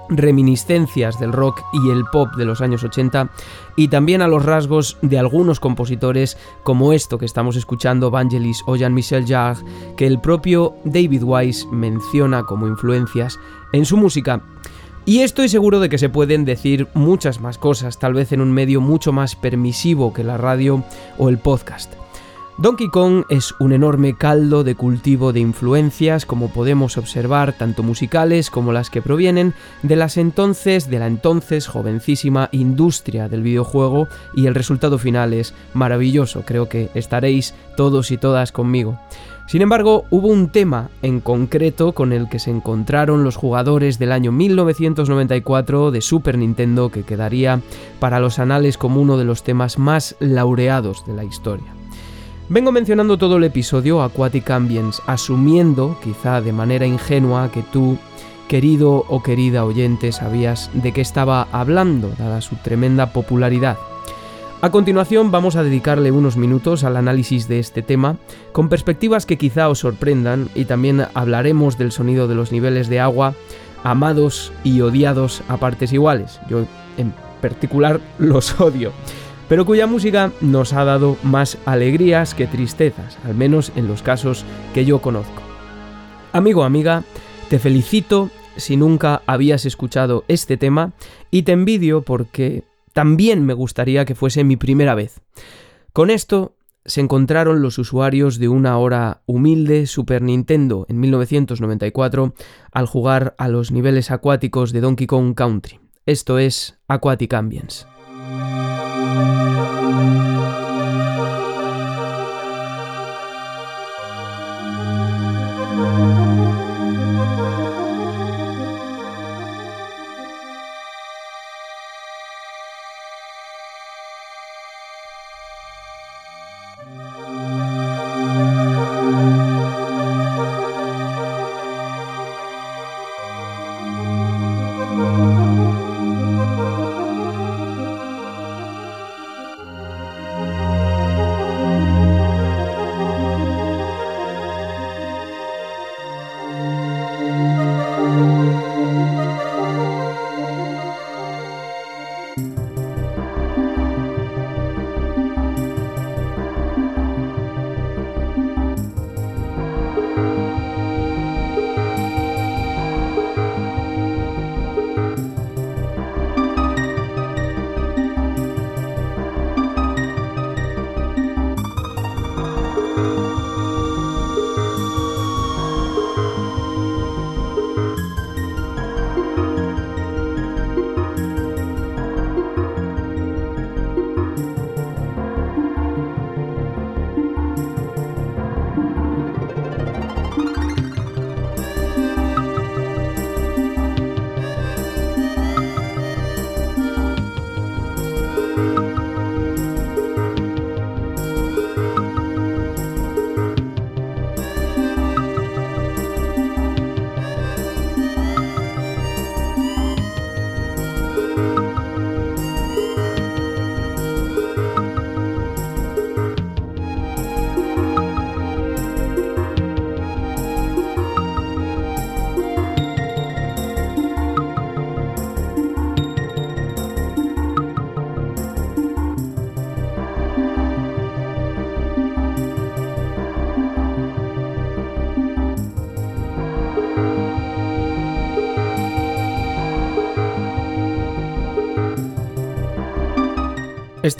reminiscencias del rock y el pop de los años 80 y también a los rasgos de algunos compositores como esto que estamos escuchando, Vangelis o Jean-Michel Jarre, que el propio David Wise menciona como influencias en su música. Y estoy seguro de que se pueden decir muchas más cosas, tal vez en un medio mucho más permisivo que la radio o el podcast. Donkey Kong es un enorme caldo de cultivo de influencias, como podemos observar, tanto musicales como las que provienen de las entonces, de la entonces jovencísima industria del videojuego, y el resultado final es maravilloso, creo que estaréis todos y todas conmigo. Sin embargo, hubo un tema en concreto con el que se encontraron los jugadores del año 1994 de Super Nintendo que quedaría para los anales como uno de los temas más laureados de la historia. Vengo mencionando todo el episodio Aquatic Ambience, asumiendo, quizá de manera ingenua, que tú, querido o querida oyente, sabías de qué estaba hablando, dada su tremenda popularidad. A continuación vamos a dedicarle unos minutos al análisis de este tema, con perspectivas que quizá os sorprendan y también hablaremos del sonido de los niveles de agua, amados y odiados a partes iguales. Yo en particular los odio, pero cuya música nos ha dado más alegrías que tristezas, al menos en los casos que yo conozco. Amigo, amiga, te felicito si nunca habías escuchado este tema y te envidio porque también me gustaría que fuese mi primera vez. Con esto se encontraron los usuarios de una hora humilde Super Nintendo en 1994 al jugar a los niveles acuáticos de Donkey Kong Country. Esto es Aquatic Ambience.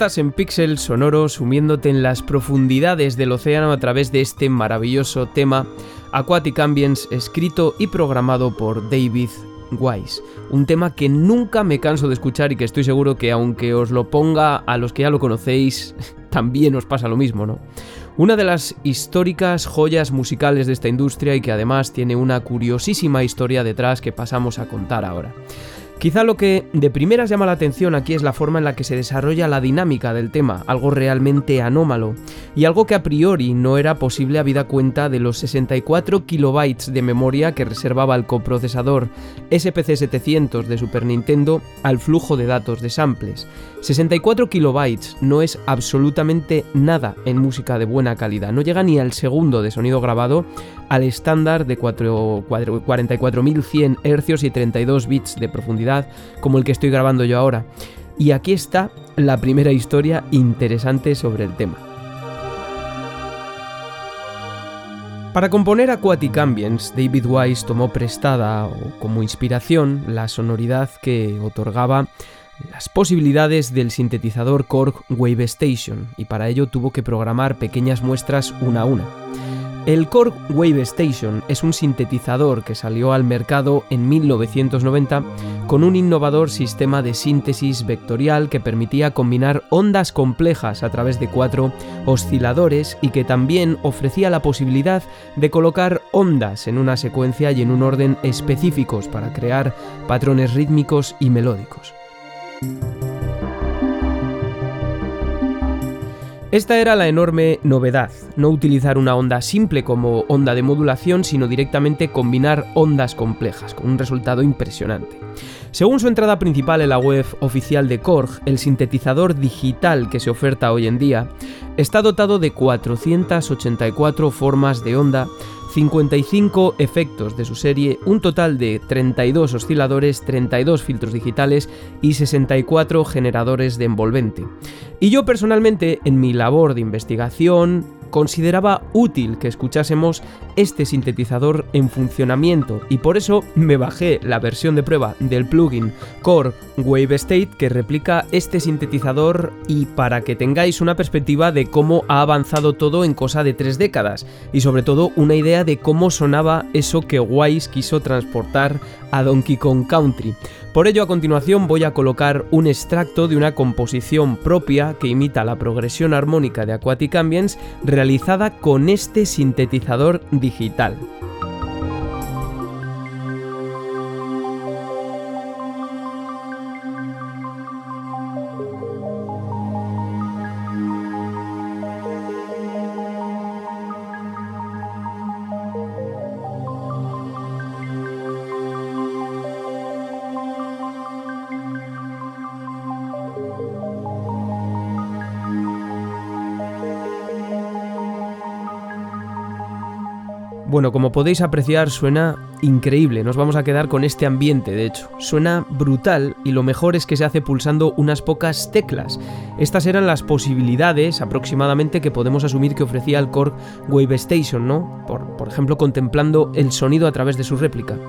En Pixel Sonoro sumiéndote en las profundidades del océano a través de este maravilloso tema Aquatic Ambience escrito y programado por David Wise. Un tema que nunca me canso de escuchar y que estoy seguro que aunque os lo ponga a los que ya lo conocéis, también os pasa lo mismo, ¿no? Una de las históricas joyas musicales de esta industria y que además tiene una curiosísima historia detrás que pasamos a contar ahora. Quizá lo que de primeras llama la atención aquí es la forma en la que se desarrolla la dinámica del tema, algo realmente anómalo, y algo que a priori no era posible habida cuenta de los 64 kilobytes de memoria que reservaba el coprocesador SPC 700 de Super Nintendo al flujo de datos de samples. 64 kilobytes no es absolutamente nada en música de buena calidad, no llega ni al segundo de sonido grabado al estándar de 44.100 Hz y 32 bits de profundidad como el que estoy grabando yo ahora. Y aquí está la primera historia interesante sobre el tema. Para componer Aquatic Ambience, David Wise tomó prestada o como inspiración la sonoridad que otorgaba las posibilidades del sintetizador Korg Wave Station y para ello tuvo que programar pequeñas muestras una a una. El Korg Wave Station es un sintetizador que salió al mercado en 1990 con un innovador sistema de síntesis vectorial que permitía combinar ondas complejas a través de cuatro osciladores y que también ofrecía la posibilidad de colocar ondas en una secuencia y en un orden específicos para crear patrones rítmicos y melódicos. Esta era la enorme novedad, no utilizar una onda simple como onda de modulación, sino directamente combinar ondas complejas, con un resultado impresionante. Según su entrada principal en la web oficial de Korg, el sintetizador digital que se oferta hoy en día está dotado de 484 formas de onda 55 efectos de su serie, un total de 32 osciladores, 32 filtros digitales y 64 generadores de envolvente. Y yo personalmente, en mi labor de investigación, consideraba útil que escuchásemos este sintetizador en funcionamiento y por eso me bajé la versión de prueba del plugin Core Wave State que replica este sintetizador y para que tengáis una perspectiva de cómo ha avanzado todo en cosa de tres décadas y sobre todo una idea de cómo sonaba eso que Wise quiso transportar a Donkey Kong Country. Por ello, a continuación voy a colocar un extracto de una composición propia que imita la progresión armónica de Aquatic Ambience realizada con este sintetizador digital. Bueno, como podéis apreciar, suena increíble. Nos vamos a quedar con este ambiente, de hecho. Suena brutal y lo mejor es que se hace pulsando unas pocas teclas. Estas eran las posibilidades aproximadamente que podemos asumir que ofrecía el Korg Wave Station, ¿no? Por, por ejemplo, contemplando el sonido a través de su réplica.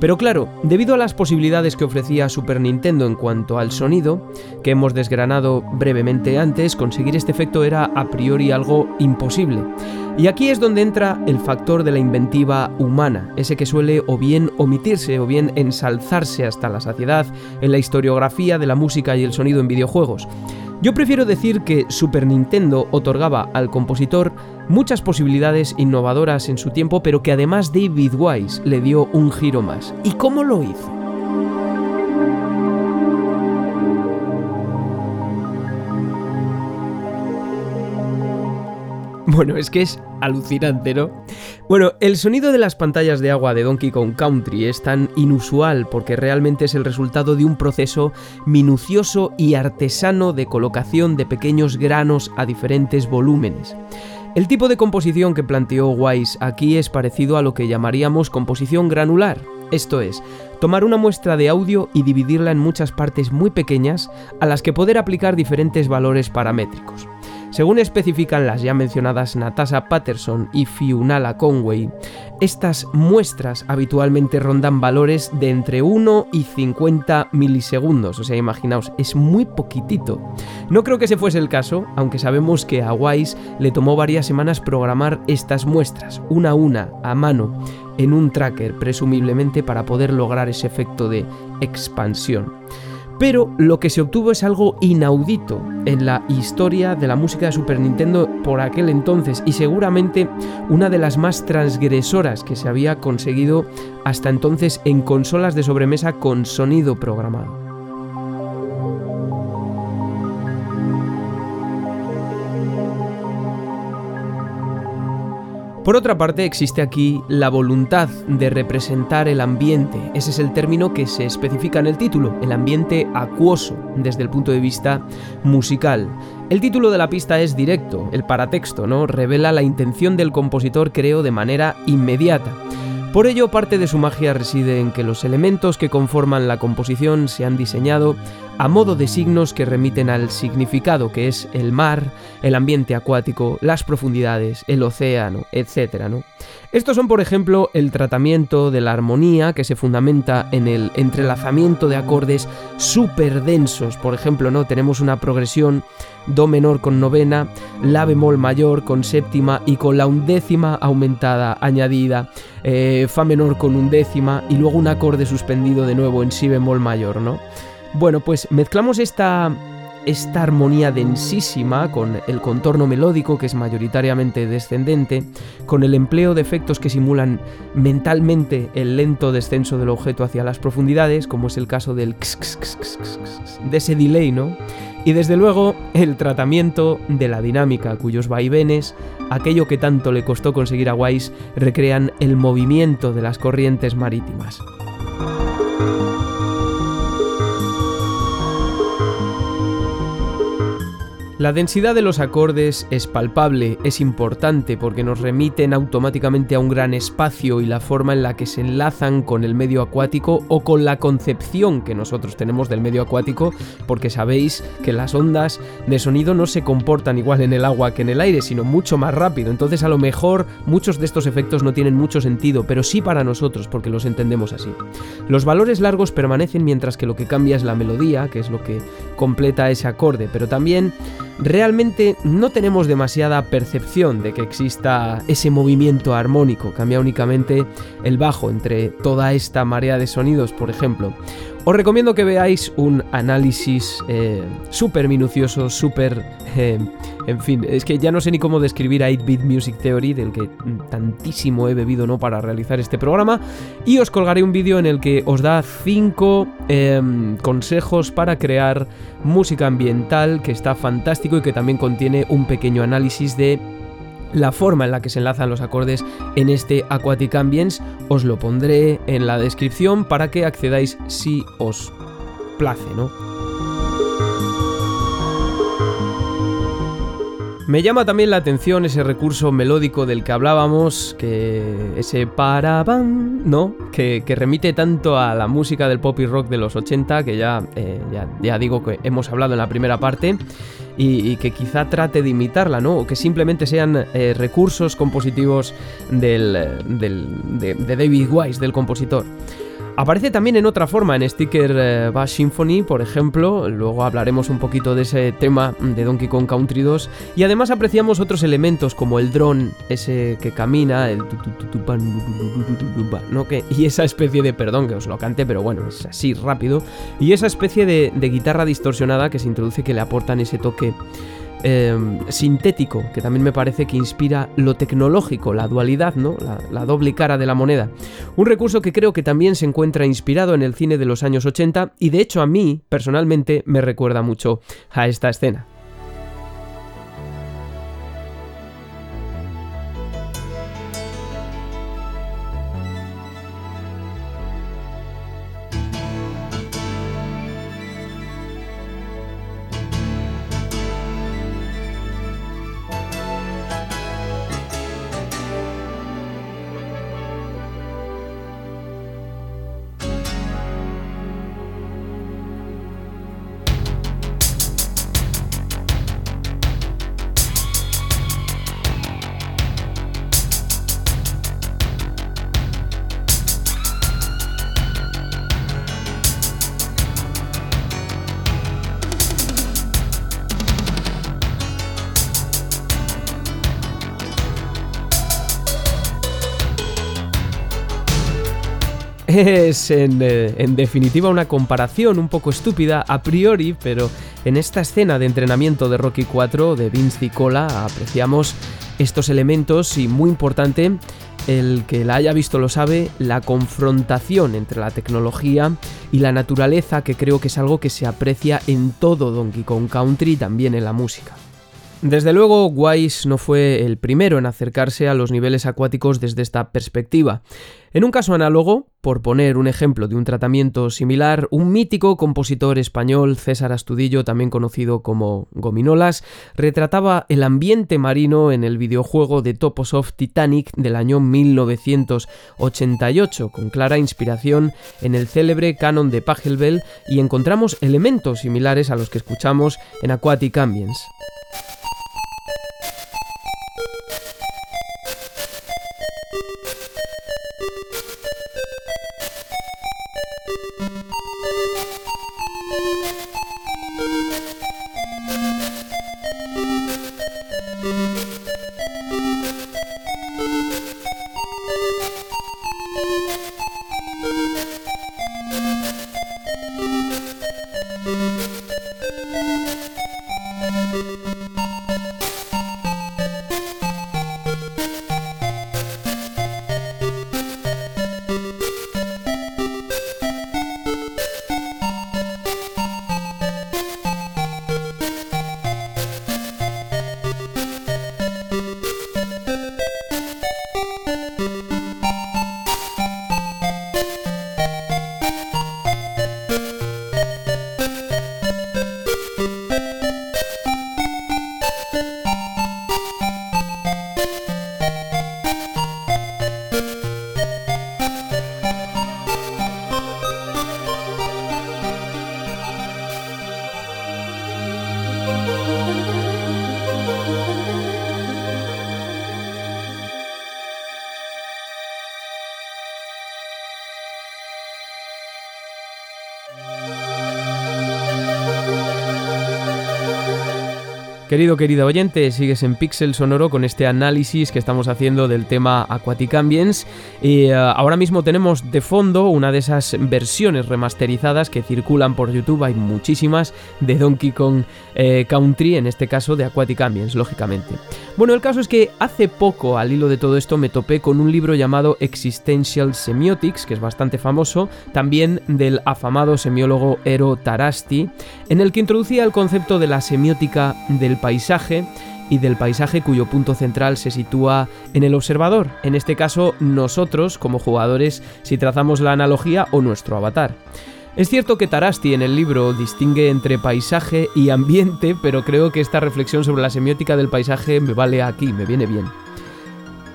Pero claro, debido a las posibilidades que ofrecía Super Nintendo en cuanto al sonido, que hemos desgranado brevemente antes, conseguir este efecto era a priori algo imposible. Y aquí es donde entra el factor de la inventiva humana, ese que suele o bien omitirse o bien ensalzarse hasta la saciedad en la historiografía de la música y el sonido en videojuegos. Yo prefiero decir que Super Nintendo otorgaba al compositor muchas posibilidades innovadoras en su tiempo, pero que además David Wise le dio un giro más. ¿Y cómo lo hizo? Bueno, es que es alucinante, ¿no? Bueno, el sonido de las pantallas de agua de Donkey Kong Country es tan inusual porque realmente es el resultado de un proceso minucioso y artesano de colocación de pequeños granos a diferentes volúmenes. El tipo de composición que planteó Wise aquí es parecido a lo que llamaríamos composición granular, esto es, tomar una muestra de audio y dividirla en muchas partes muy pequeñas a las que poder aplicar diferentes valores paramétricos. Según especifican las ya mencionadas Natasha Patterson y Fiunala Conway, estas muestras habitualmente rondan valores de entre 1 y 50 milisegundos, o sea, imaginaos, es muy poquitito. No creo que ese fuese el caso, aunque sabemos que a Wise le tomó varias semanas programar estas muestras, una a una, a mano, en un tracker, presumiblemente para poder lograr ese efecto de expansión. Pero lo que se obtuvo es algo inaudito en la historia de la música de Super Nintendo por aquel entonces y seguramente una de las más transgresoras que se había conseguido hasta entonces en consolas de sobremesa con sonido programado. Por otra parte, existe aquí la voluntad de representar el ambiente. Ese es el término que se especifica en el título, el ambiente acuoso desde el punto de vista musical. El título de la pista es directo, el paratexto, ¿no? Revela la intención del compositor, creo, de manera inmediata. Por ello, parte de su magia reside en que los elementos que conforman la composición se han diseñado a modo de signos que remiten al significado que es el mar, el ambiente acuático, las profundidades, el océano, etc. ¿no? Estos son, por ejemplo, el tratamiento de la armonía que se fundamenta en el entrelazamiento de acordes súper densos. Por ejemplo, ¿no? tenemos una progresión Do menor con novena, La bemol mayor con séptima y con la undécima aumentada añadida, eh, Fa menor con undécima y luego un acorde suspendido de nuevo en Si bemol mayor, ¿no? Bueno, pues mezclamos esta, esta armonía densísima con el contorno melódico que es mayoritariamente descendente, con el empleo de efectos que simulan mentalmente el lento descenso del objeto hacia las profundidades, como es el caso del de ese delay, ¿no? Y desde luego el tratamiento de la dinámica, cuyos vaivenes, aquello que tanto le costó conseguir a Wise, recrean el movimiento de las corrientes marítimas. La densidad de los acordes es palpable, es importante porque nos remiten automáticamente a un gran espacio y la forma en la que se enlazan con el medio acuático o con la concepción que nosotros tenemos del medio acuático, porque sabéis que las ondas de sonido no se comportan igual en el agua que en el aire, sino mucho más rápido. Entonces a lo mejor muchos de estos efectos no tienen mucho sentido, pero sí para nosotros porque los entendemos así. Los valores largos permanecen mientras que lo que cambia es la melodía, que es lo que completa ese acorde, pero también realmente no tenemos demasiada percepción de que exista ese movimiento armónico, cambia únicamente el bajo entre toda esta marea de sonidos, por ejemplo. Os recomiendo que veáis un análisis eh, súper minucioso, súper... Eh, en fin, es que ya no sé ni cómo describir a 8-Bit Music Theory, del que tantísimo he bebido ¿no? para realizar este programa, y os colgaré un vídeo en el que os da 5 em, consejos para crear música ambiental, que está fantástico y que también contiene un pequeño análisis de la forma en la que se enlazan los acordes en este Aquatic Ambience os lo pondré en la descripción para que accedáis si os place, ¿no? Me llama también la atención ese recurso melódico del que hablábamos, que ese paraban, ¿no? Que, remite tanto a la música del pop y rock de los 80, que ya, eh, ya, digo que hemos hablado en la primera parte, y, que quizá trate de imitarla, ¿no? O que simplemente sean eh, recursos compositivos del, de, de David Wise, del compositor. Aparece también en otra forma en Sticker eh, Bass Symphony, por ejemplo, luego hablaremos un poquito de ese tema de Donkey Kong Country 2 y además apreciamos otros elementos como el dron, ese que camina, ¿no? y esa especie de, perdón que os lo cante, pero bueno, es así rápido, y esa especie de, de guitarra distorsionada que se introduce que le aportan ese toque Em, sintético, que también me parece que inspira lo tecnológico, la dualidad, ¿no? La, la, doble cara de la moneda. Un recurso que creo que también se encuentra inspirado en el cine de los años 80 y de hecho a mí, personalmente, me recuerda mucho a esta escena. Es eh, en, definitiva una comparación un poco estúpida a priori, pero en esta escena de entrenamiento de Rocky 4 de Vince Dicola apreciamos estos elementos y muy importante, el que la haya visto lo sabe, la confrontación entre la tecnología y la naturaleza que creo que es algo que se aprecia en todo Donkey Kong Country y también en la música. Desde luego, Wise no fue el primero en acercarse a los niveles acuáticos desde esta perspectiva. En un caso análogo, por poner un ejemplo de un tratamiento similar, un mítico compositor español, César Astudillo, también conocido como Gominolas, retrataba el ambiente marino en el videojuego de Toposoft Titanic del año 1988, con clara inspiración en el célebre canon de Pachelbel y encontramos elementos similares a los que escuchamos en Aquatic Ambience. Querido, querida oyente, sigues en Pixel Sonoro con este análisis que estamos haciendo del tema Aquatic Ambience. Y eh, ahora mismo tenemos de fondo una de esas versiones remasterizadas que circulan por YouTube. Hay muchísimas de Donkey Kong eh, Country, en este caso de Aquatic Ambience, lógicamente. Bueno, el caso es que hace poco, al hilo de todo esto, me topé con un libro llamado Existential Semiotics, que es bastante famoso, también del afamado semiólogo Ero Tarasti, en el que introducía el concepto de la semiótica del paisaje y del paisaje cuyo punto central se sitúa en el observador, en este caso nosotros como jugadores si trazamos la analogía o nuestro avatar. Es cierto que Tarasti en el libro distingue entre paisaje y ambiente, pero creo que esta reflexión sobre la semiótica del paisaje me vale aquí, me viene bien.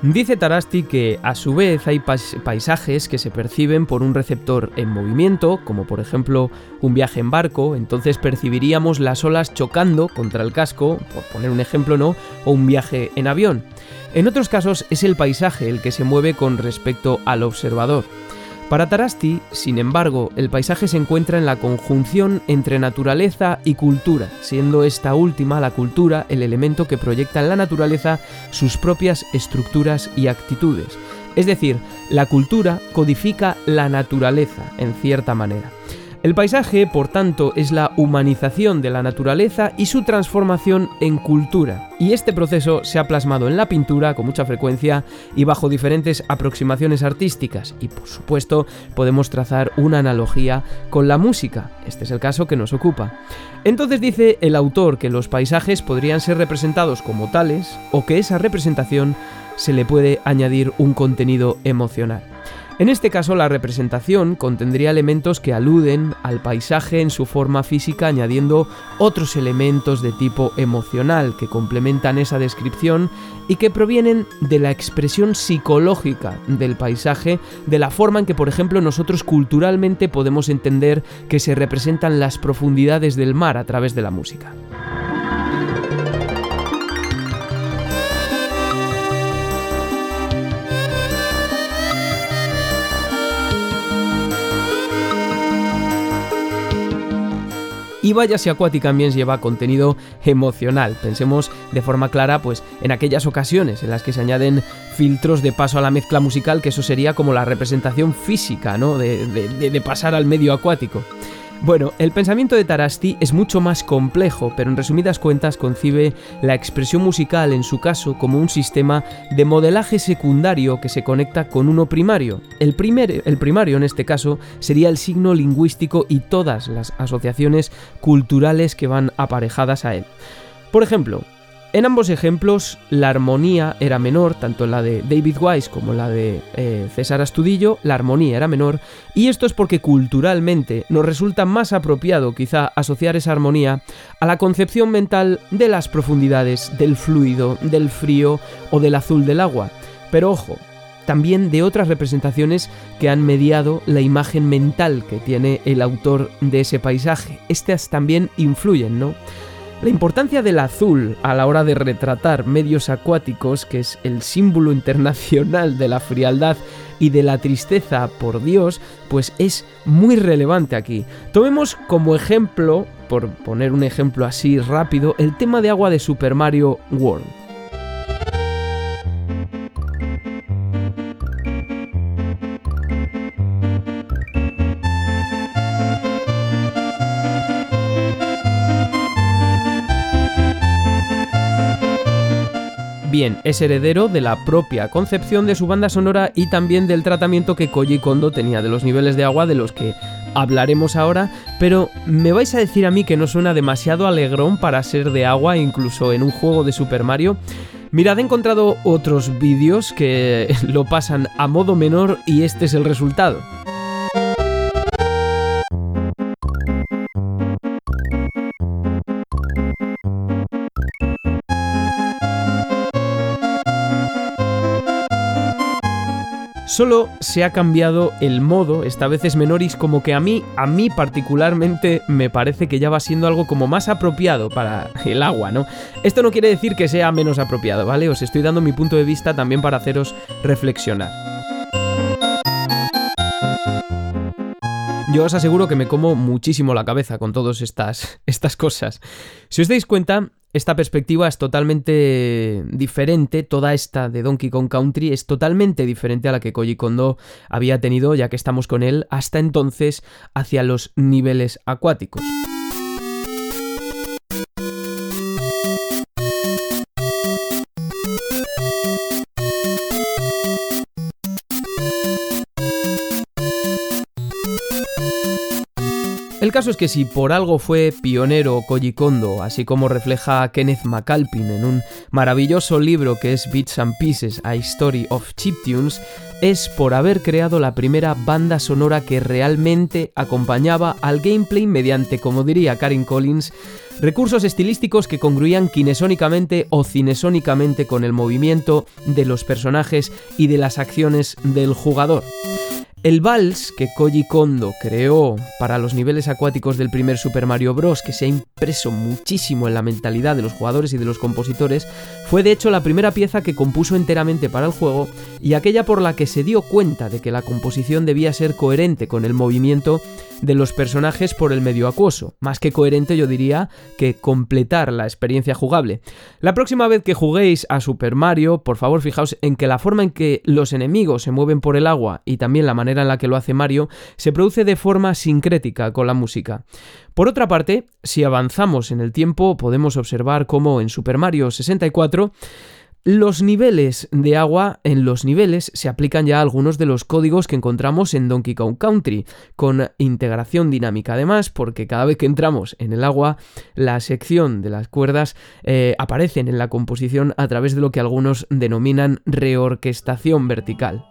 Dice Tarasti que a su vez hay paisajes que se perciben por un receptor en movimiento, como por ejemplo un viaje en barco, entonces percibiríamos las olas chocando contra el casco, por poner un ejemplo, ¿no? O un viaje en avión. En otros casos es el paisaje el que se mueve con respecto al observador. Para Tarasti, sin embargo, el paisaje se encuentra en la conjunción entre naturaleza y cultura, siendo esta última, la cultura, el elemento que proyecta en la naturaleza sus propias estructuras y actitudes. Es decir, la cultura codifica la naturaleza, en cierta manera. El paisaje, por tanto, es la humanización de la naturaleza y su transformación en cultura. Y este proceso se ha plasmado en la pintura con mucha frecuencia y bajo diferentes aproximaciones artísticas. Y por supuesto, podemos trazar una analogía con la música. Este es el caso que nos ocupa. Entonces dice el autor que los paisajes podrían ser representados como tales o que esa representación se le puede añadir un contenido emocional. En este caso, la representación contendría elementos que aluden al paisaje en su forma física, añadiendo otros elementos de tipo emocional que complementan esa descripción y que provienen de la expresión psicológica del paisaje, de la forma en que, por ejemplo, nosotros culturalmente podemos entender que se representan las profundidades del mar a través de la música. Y vaya si Aquatic Ambience lleva contenido emocional. Pensemos de forma clara pues en aquellas ocasiones en las que se añaden filtros de paso a la mezcla musical, que eso sería como la representación física, ¿no? de, de pasar al medio acuático. Bueno, el pensamiento de Tarasti es mucho más complejo, pero en resumidas cuentas concibe la expresión musical en su caso como un sistema de modelaje secundario que se conecta con uno primario. El, primer, el primario en este caso sería el signo lingüístico y todas las asociaciones culturales que van aparejadas a él. Por ejemplo, en ambos ejemplos, la armonía era menor, tanto la de David Wise como la de eh, César Astudillo, la armonía era menor, y esto es porque culturalmente nos resulta más apropiado quizá asociar esa armonía a la concepción mental de las profundidades, del fluido, del frío o del azul del agua. Pero ojo, también de otras representaciones que han mediado la imagen mental que tiene el autor de ese paisaje. Estas también influyen, ¿no? La importancia del azul a la hora de retratar medios acuáticos, que es el símbolo internacional de la frialdad y de la tristeza por Dios, pues es muy relevante aquí. Tomemos como ejemplo, por poner un ejemplo así rápido, el tema de agua de Super Mario World. Bien es heredero de la propia concepción de su banda sonora y también del tratamiento que Koji Kondo tenía de los niveles de agua de los que hablaremos ahora, pero me vais a decir a mí que no suena demasiado alegrón para ser de agua incluso en un juego de Super Mario. Mirad, he encontrado otros vídeos que lo pasan a modo menor y este es el resultado. Solo se ha cambiado el modo, esta vez es menoris, como que a mí, a mí particularmente me parece que ya va siendo algo como más apropiado para el agua, ¿no? Esto no quiere decir que sea menos apropiado, ¿vale? Os estoy dando mi punto de vista también para haceros reflexionar. Yo os aseguro que me como muchísimo la cabeza con todas estas, estas cosas. Si os dais cuenta, esta perspectiva es totalmente diferente, toda esta de Donkey Kong Country es totalmente diferente a la que Koji Kondo había tenido, ya que estamos con él hasta entonces hacia los niveles acuáticos. El caso es que si por algo fue pionero Koji Kondo, así como refleja Kenneth McAlpin en un maravilloso libro que es Bits and Pieces, A Story of Chiptunes, es por haber creado la primera banda sonora que realmente acompañaba al gameplay mediante, como diría Karen Collins, recursos estilísticos que congruían kinesónicamente o cinesónicamente con el movimiento de los personajes y de las acciones del jugador. El vals que Koji Kondo creó para los niveles acuáticos del primer Super Mario Bros., que se ha impreso muchísimo en la mentalidad de los jugadores y de los compositores, fue de hecho la primera pieza que compuso enteramente para el juego y aquella por la que se dio cuenta de que la composición debía ser coherente con el movimiento de los personajes por el medio acuoso. Más que coherente yo diría que completar la experiencia jugable. La próxima vez que juguéis a Super Mario, por favor fijaos en que la forma en que los enemigos se mueven por el agua y también la manera en la que lo hace Mario, se produce de forma sincrética con la música. Por otra parte, si avanzamos en el tiempo, podemos observar cómo en Super Mario 64 los niveles de agua, en los niveles se aplican ya algunos de los códigos que encontramos en Donkey Kong Country, con integración dinámica además, porque cada vez que entramos en el agua, la sección de las cuerdas eh, aparecen en la composición a través de lo que algunos denominan reorquestación vertical.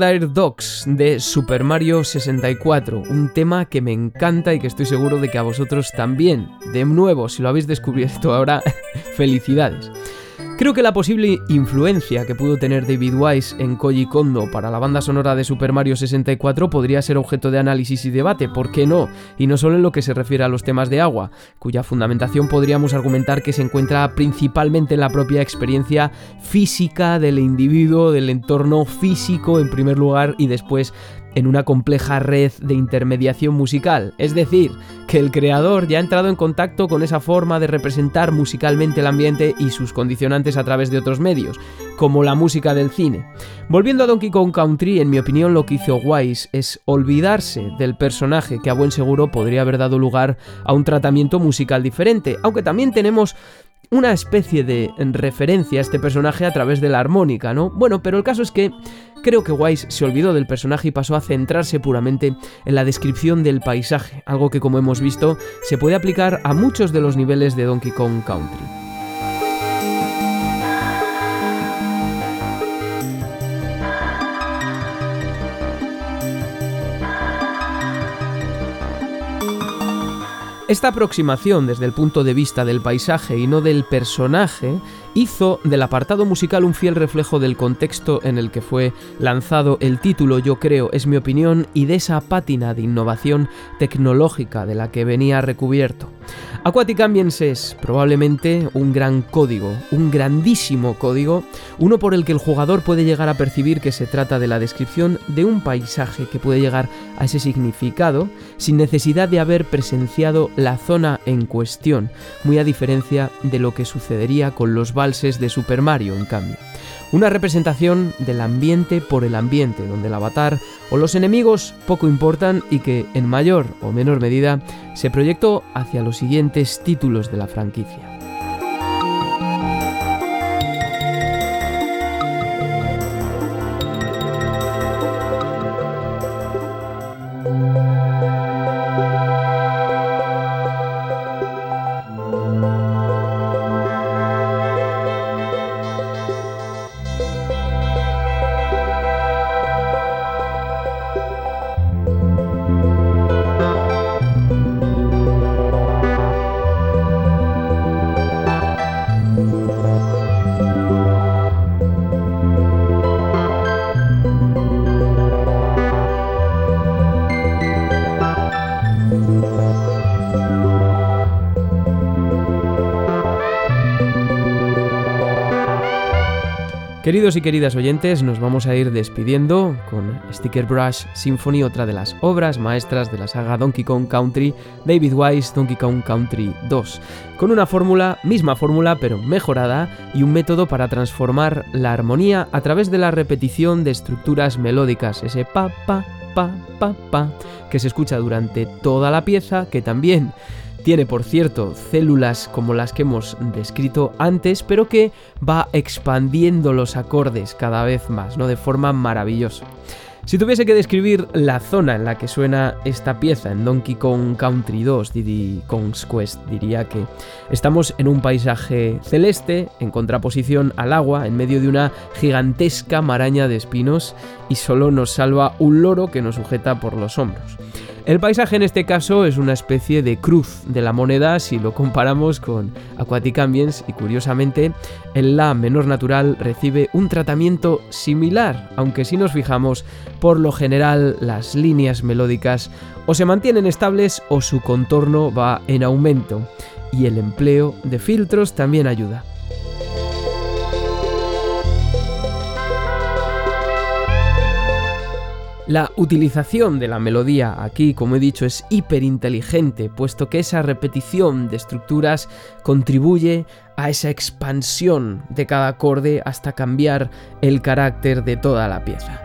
Dire Dogs de Super Mario 64, un tema que me encanta y que estoy seguro de que a vosotros también. De nuevo, si lo habéis descubierto ahora, felicidades. Creo que la posible influencia que pudo tener David Wise en Koji Kondo para la banda sonora de Super Mario 64 podría ser objeto de análisis y debate, ¿por qué no? Y no solo en lo que se refiere a los temas de agua, cuya fundamentación podríamos argumentar que se encuentra principalmente en la propia experiencia física del individuo, del entorno físico en primer lugar y después en una compleja red de intermediación musical, es decir, que el creador ya ha entrado en contacto con esa forma de representar musicalmente el ambiente y sus condicionantes a través de otros medios, como la música del cine. Volviendo a Donkey Kong Country, en mi opinión lo que hizo Wise es olvidarse del personaje que a buen seguro podría haber dado lugar a un tratamiento musical diferente, aunque también tenemos una especie de referencia a este personaje a través de la armónica, ¿no? Bueno, pero el caso es que creo que Wise se olvidó del personaje y pasó a centrarse puramente en la descripción del paisaje, algo que como hemos visto se puede aplicar a muchos de los niveles de Donkey Kong Country. Esta aproximación desde el punto de vista del paisaje y no del personaje hizo del apartado musical un fiel reflejo del contexto en el que fue lanzado el título, yo creo, es mi opinión, y de esa pátina de innovación tecnológica de la que venía recubierto. Aquatic Ambience es probablemente un gran código, un grandísimo código, uno por el que el jugador puede llegar a percibir que se trata de la descripción de un paisaje que puede llegar a ese significado sin necesidad de haber presenciado la zona en cuestión, muy a diferencia de lo que sucedería con los valses de Super Mario, en cambio. Una representación del ambiente por el ambiente, donde el avatar o los enemigos poco importan y que, en mayor o menor medida, se proyectó hacia los siguientes títulos de la franquicia. Queridos y queridas oyentes, nos vamos a ir despidiendo con Sticker Brush Symphony, otra de las obras maestras de la saga Donkey Kong Country, David Wise Donkey Kong Country 2, con una fórmula, misma fórmula pero mejorada y un método para transformar la armonía a través de la repetición de estructuras melódicas, ese pa pa pa pa pa que se escucha durante toda la pieza, que también tiene, por cierto, células como las que hemos descrito antes, pero que va expandiendo los acordes cada vez más, ¿no? De forma maravillosa. Si tuviese que describir la zona en la que suena esta pieza en Donkey Kong Country 2, Diddy Kong's Quest, diría que estamos en un paisaje celeste, en contraposición al agua, en medio de una gigantesca maraña de espinos, y solo nos salva un loro que nos sujeta por los hombros. El paisaje en este caso es una especie de cruz de la moneda si lo comparamos con Aquatic Ambience y curiosamente el La menor natural recibe un tratamiento similar, aunque si nos fijamos, por lo general las líneas melódicas o se mantienen estables o su contorno va en aumento y el empleo de filtros también ayuda. La utilización de la melodía aquí, como he dicho, es hiperinteligente, puesto que esa repetición de estructuras contribuye a esa expansión de cada acorde hasta cambiar el carácter de toda la pieza.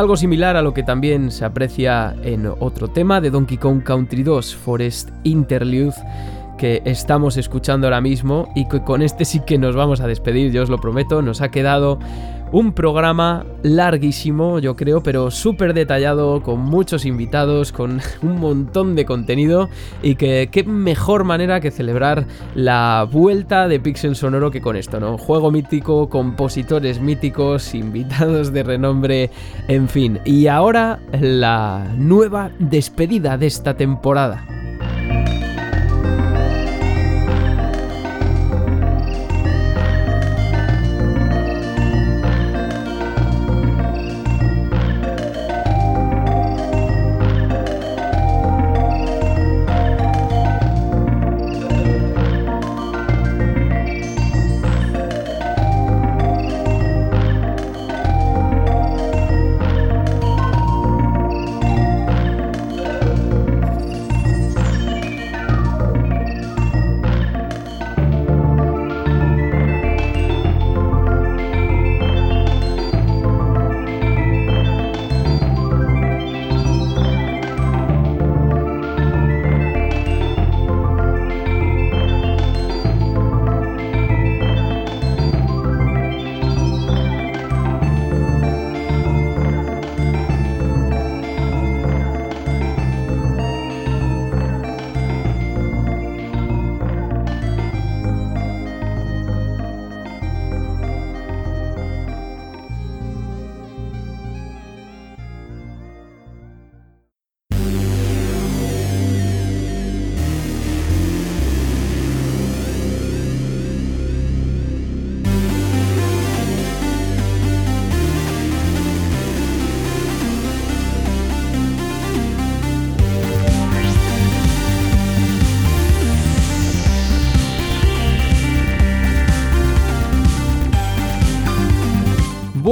Algo similar a lo que también se aprecia en otro tema de Donkey Kong Country 2, Forest Interlude, que estamos escuchando ahora mismo y que con este sí que nos vamos a despedir, yo os lo prometo, nos ha quedado un programa larguísimo, yo creo, pero súper detallado, con muchos invitados, con un montón de contenido y que qué mejor manera que celebrar la vuelta de Pixel Sonoro que con esto, ¿no? Juego mítico, compositores míticos, invitados de renombre, en fin. Y ahora la nueva despedida de esta temporada.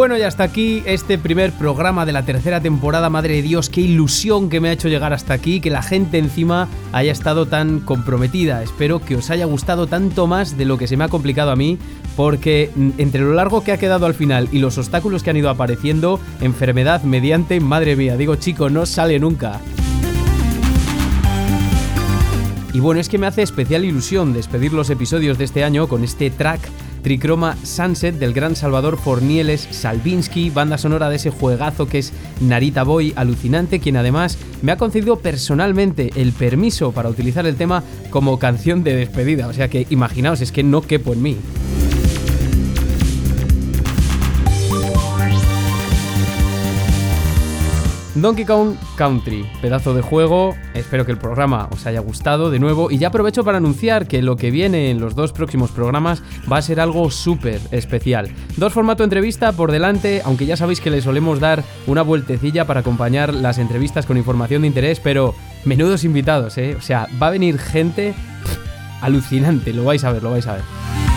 Bueno, y hasta aquí este primer programa de la tercera temporada. Madre de Dios, qué ilusión que me ha hecho llegar hasta aquí, que la gente encima haya estado tan comprometida. Espero que os haya gustado tanto más de lo que se me ha complicado a mí, porque entre lo largo que ha quedado al final y los obstáculos que han ido apareciendo, enfermedad mediante, madre mía, digo chico, no sale nunca. Y bueno, es que me hace especial ilusión despedir los episodios de este año con este track Tricroma Sunset del gran Salvador Fornieles Salvinsky, banda sonora de ese juegazo que es Narita Boy, alucinante, quien además me ha concedido personalmente el permiso para utilizar el tema como canción de despedida. O sea que imaginaos, es que no quepo en mí. Donkey Kong Country, pedazo de juego, espero que el programa os haya gustado de nuevo y ya aprovecho para anunciar que lo que viene en los dos próximos programas va a ser algo súper especial. Dos formato entrevista por delante, aunque ya sabéis que le solemos dar una vueltecilla para acompañar las entrevistas con información de interés, pero menudos invitados, ¿eh? O sea, va a venir gente alucinante, lo vais a ver, lo vais a ver.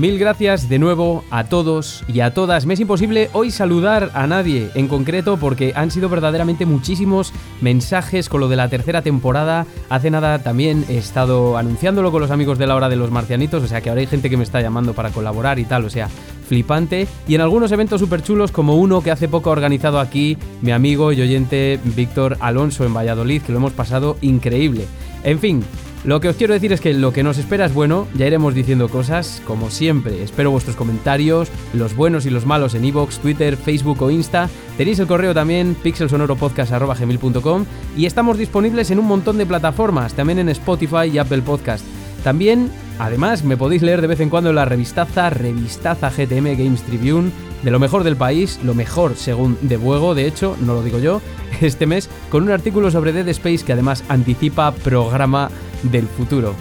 Mil gracias de nuevo a todos y a todas. Me es imposible hoy saludar a nadie en concreto porque han sido verdaderamente muchísimos mensajes con lo de la tercera temporada. Hace nada también he estado anunciándolo con los amigos de la hora de los marcianitos, o sea que ahora hay gente que me está llamando para colaborar y tal, o sea, flipante. Y en algunos eventos súper chulos como uno que hace poco ha organizado aquí mi amigo y oyente Víctor Alonso en Valladolid, que lo hemos pasado increíble. En fin, lo que os quiero decir es que lo que nos espera es bueno, ya iremos diciendo cosas, como siempre. Espero vuestros comentarios, los buenos y los malos en iVoox, Twitter, Facebook o Insta. Tenéis el correo también, pixelsonoropodcast.com y estamos disponibles en un montón de plataformas, también en Spotify y Apple Podcast. También, además, me podéis leer de vez en cuando la revistaza, revistaza GTM Games Tribune, de lo mejor del país, lo mejor según De Buego, de hecho, no lo digo yo, este mes, con un artículo sobre Dead Space que además anticipa programa del futuro.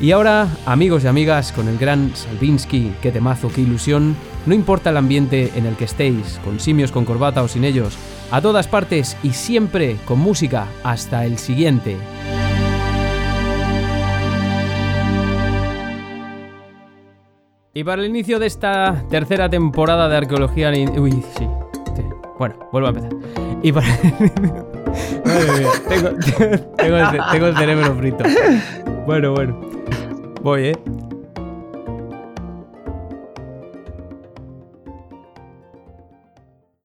Y ahora, amigos y amigas, con el gran Salvinsky, qué temazo, qué ilusión, no importa el ambiente en el que estéis, con simios con corbata o sin ellos, a todas partes y siempre con música, hasta el siguiente. Y para el inicio de esta tercera temporada de arqueología... Uy, sí. Bueno, vuelvo a empezar. Y para... tengo, tengo, el, tengo el cerebro frito. Bueno, bueno. Voy, ¿eh?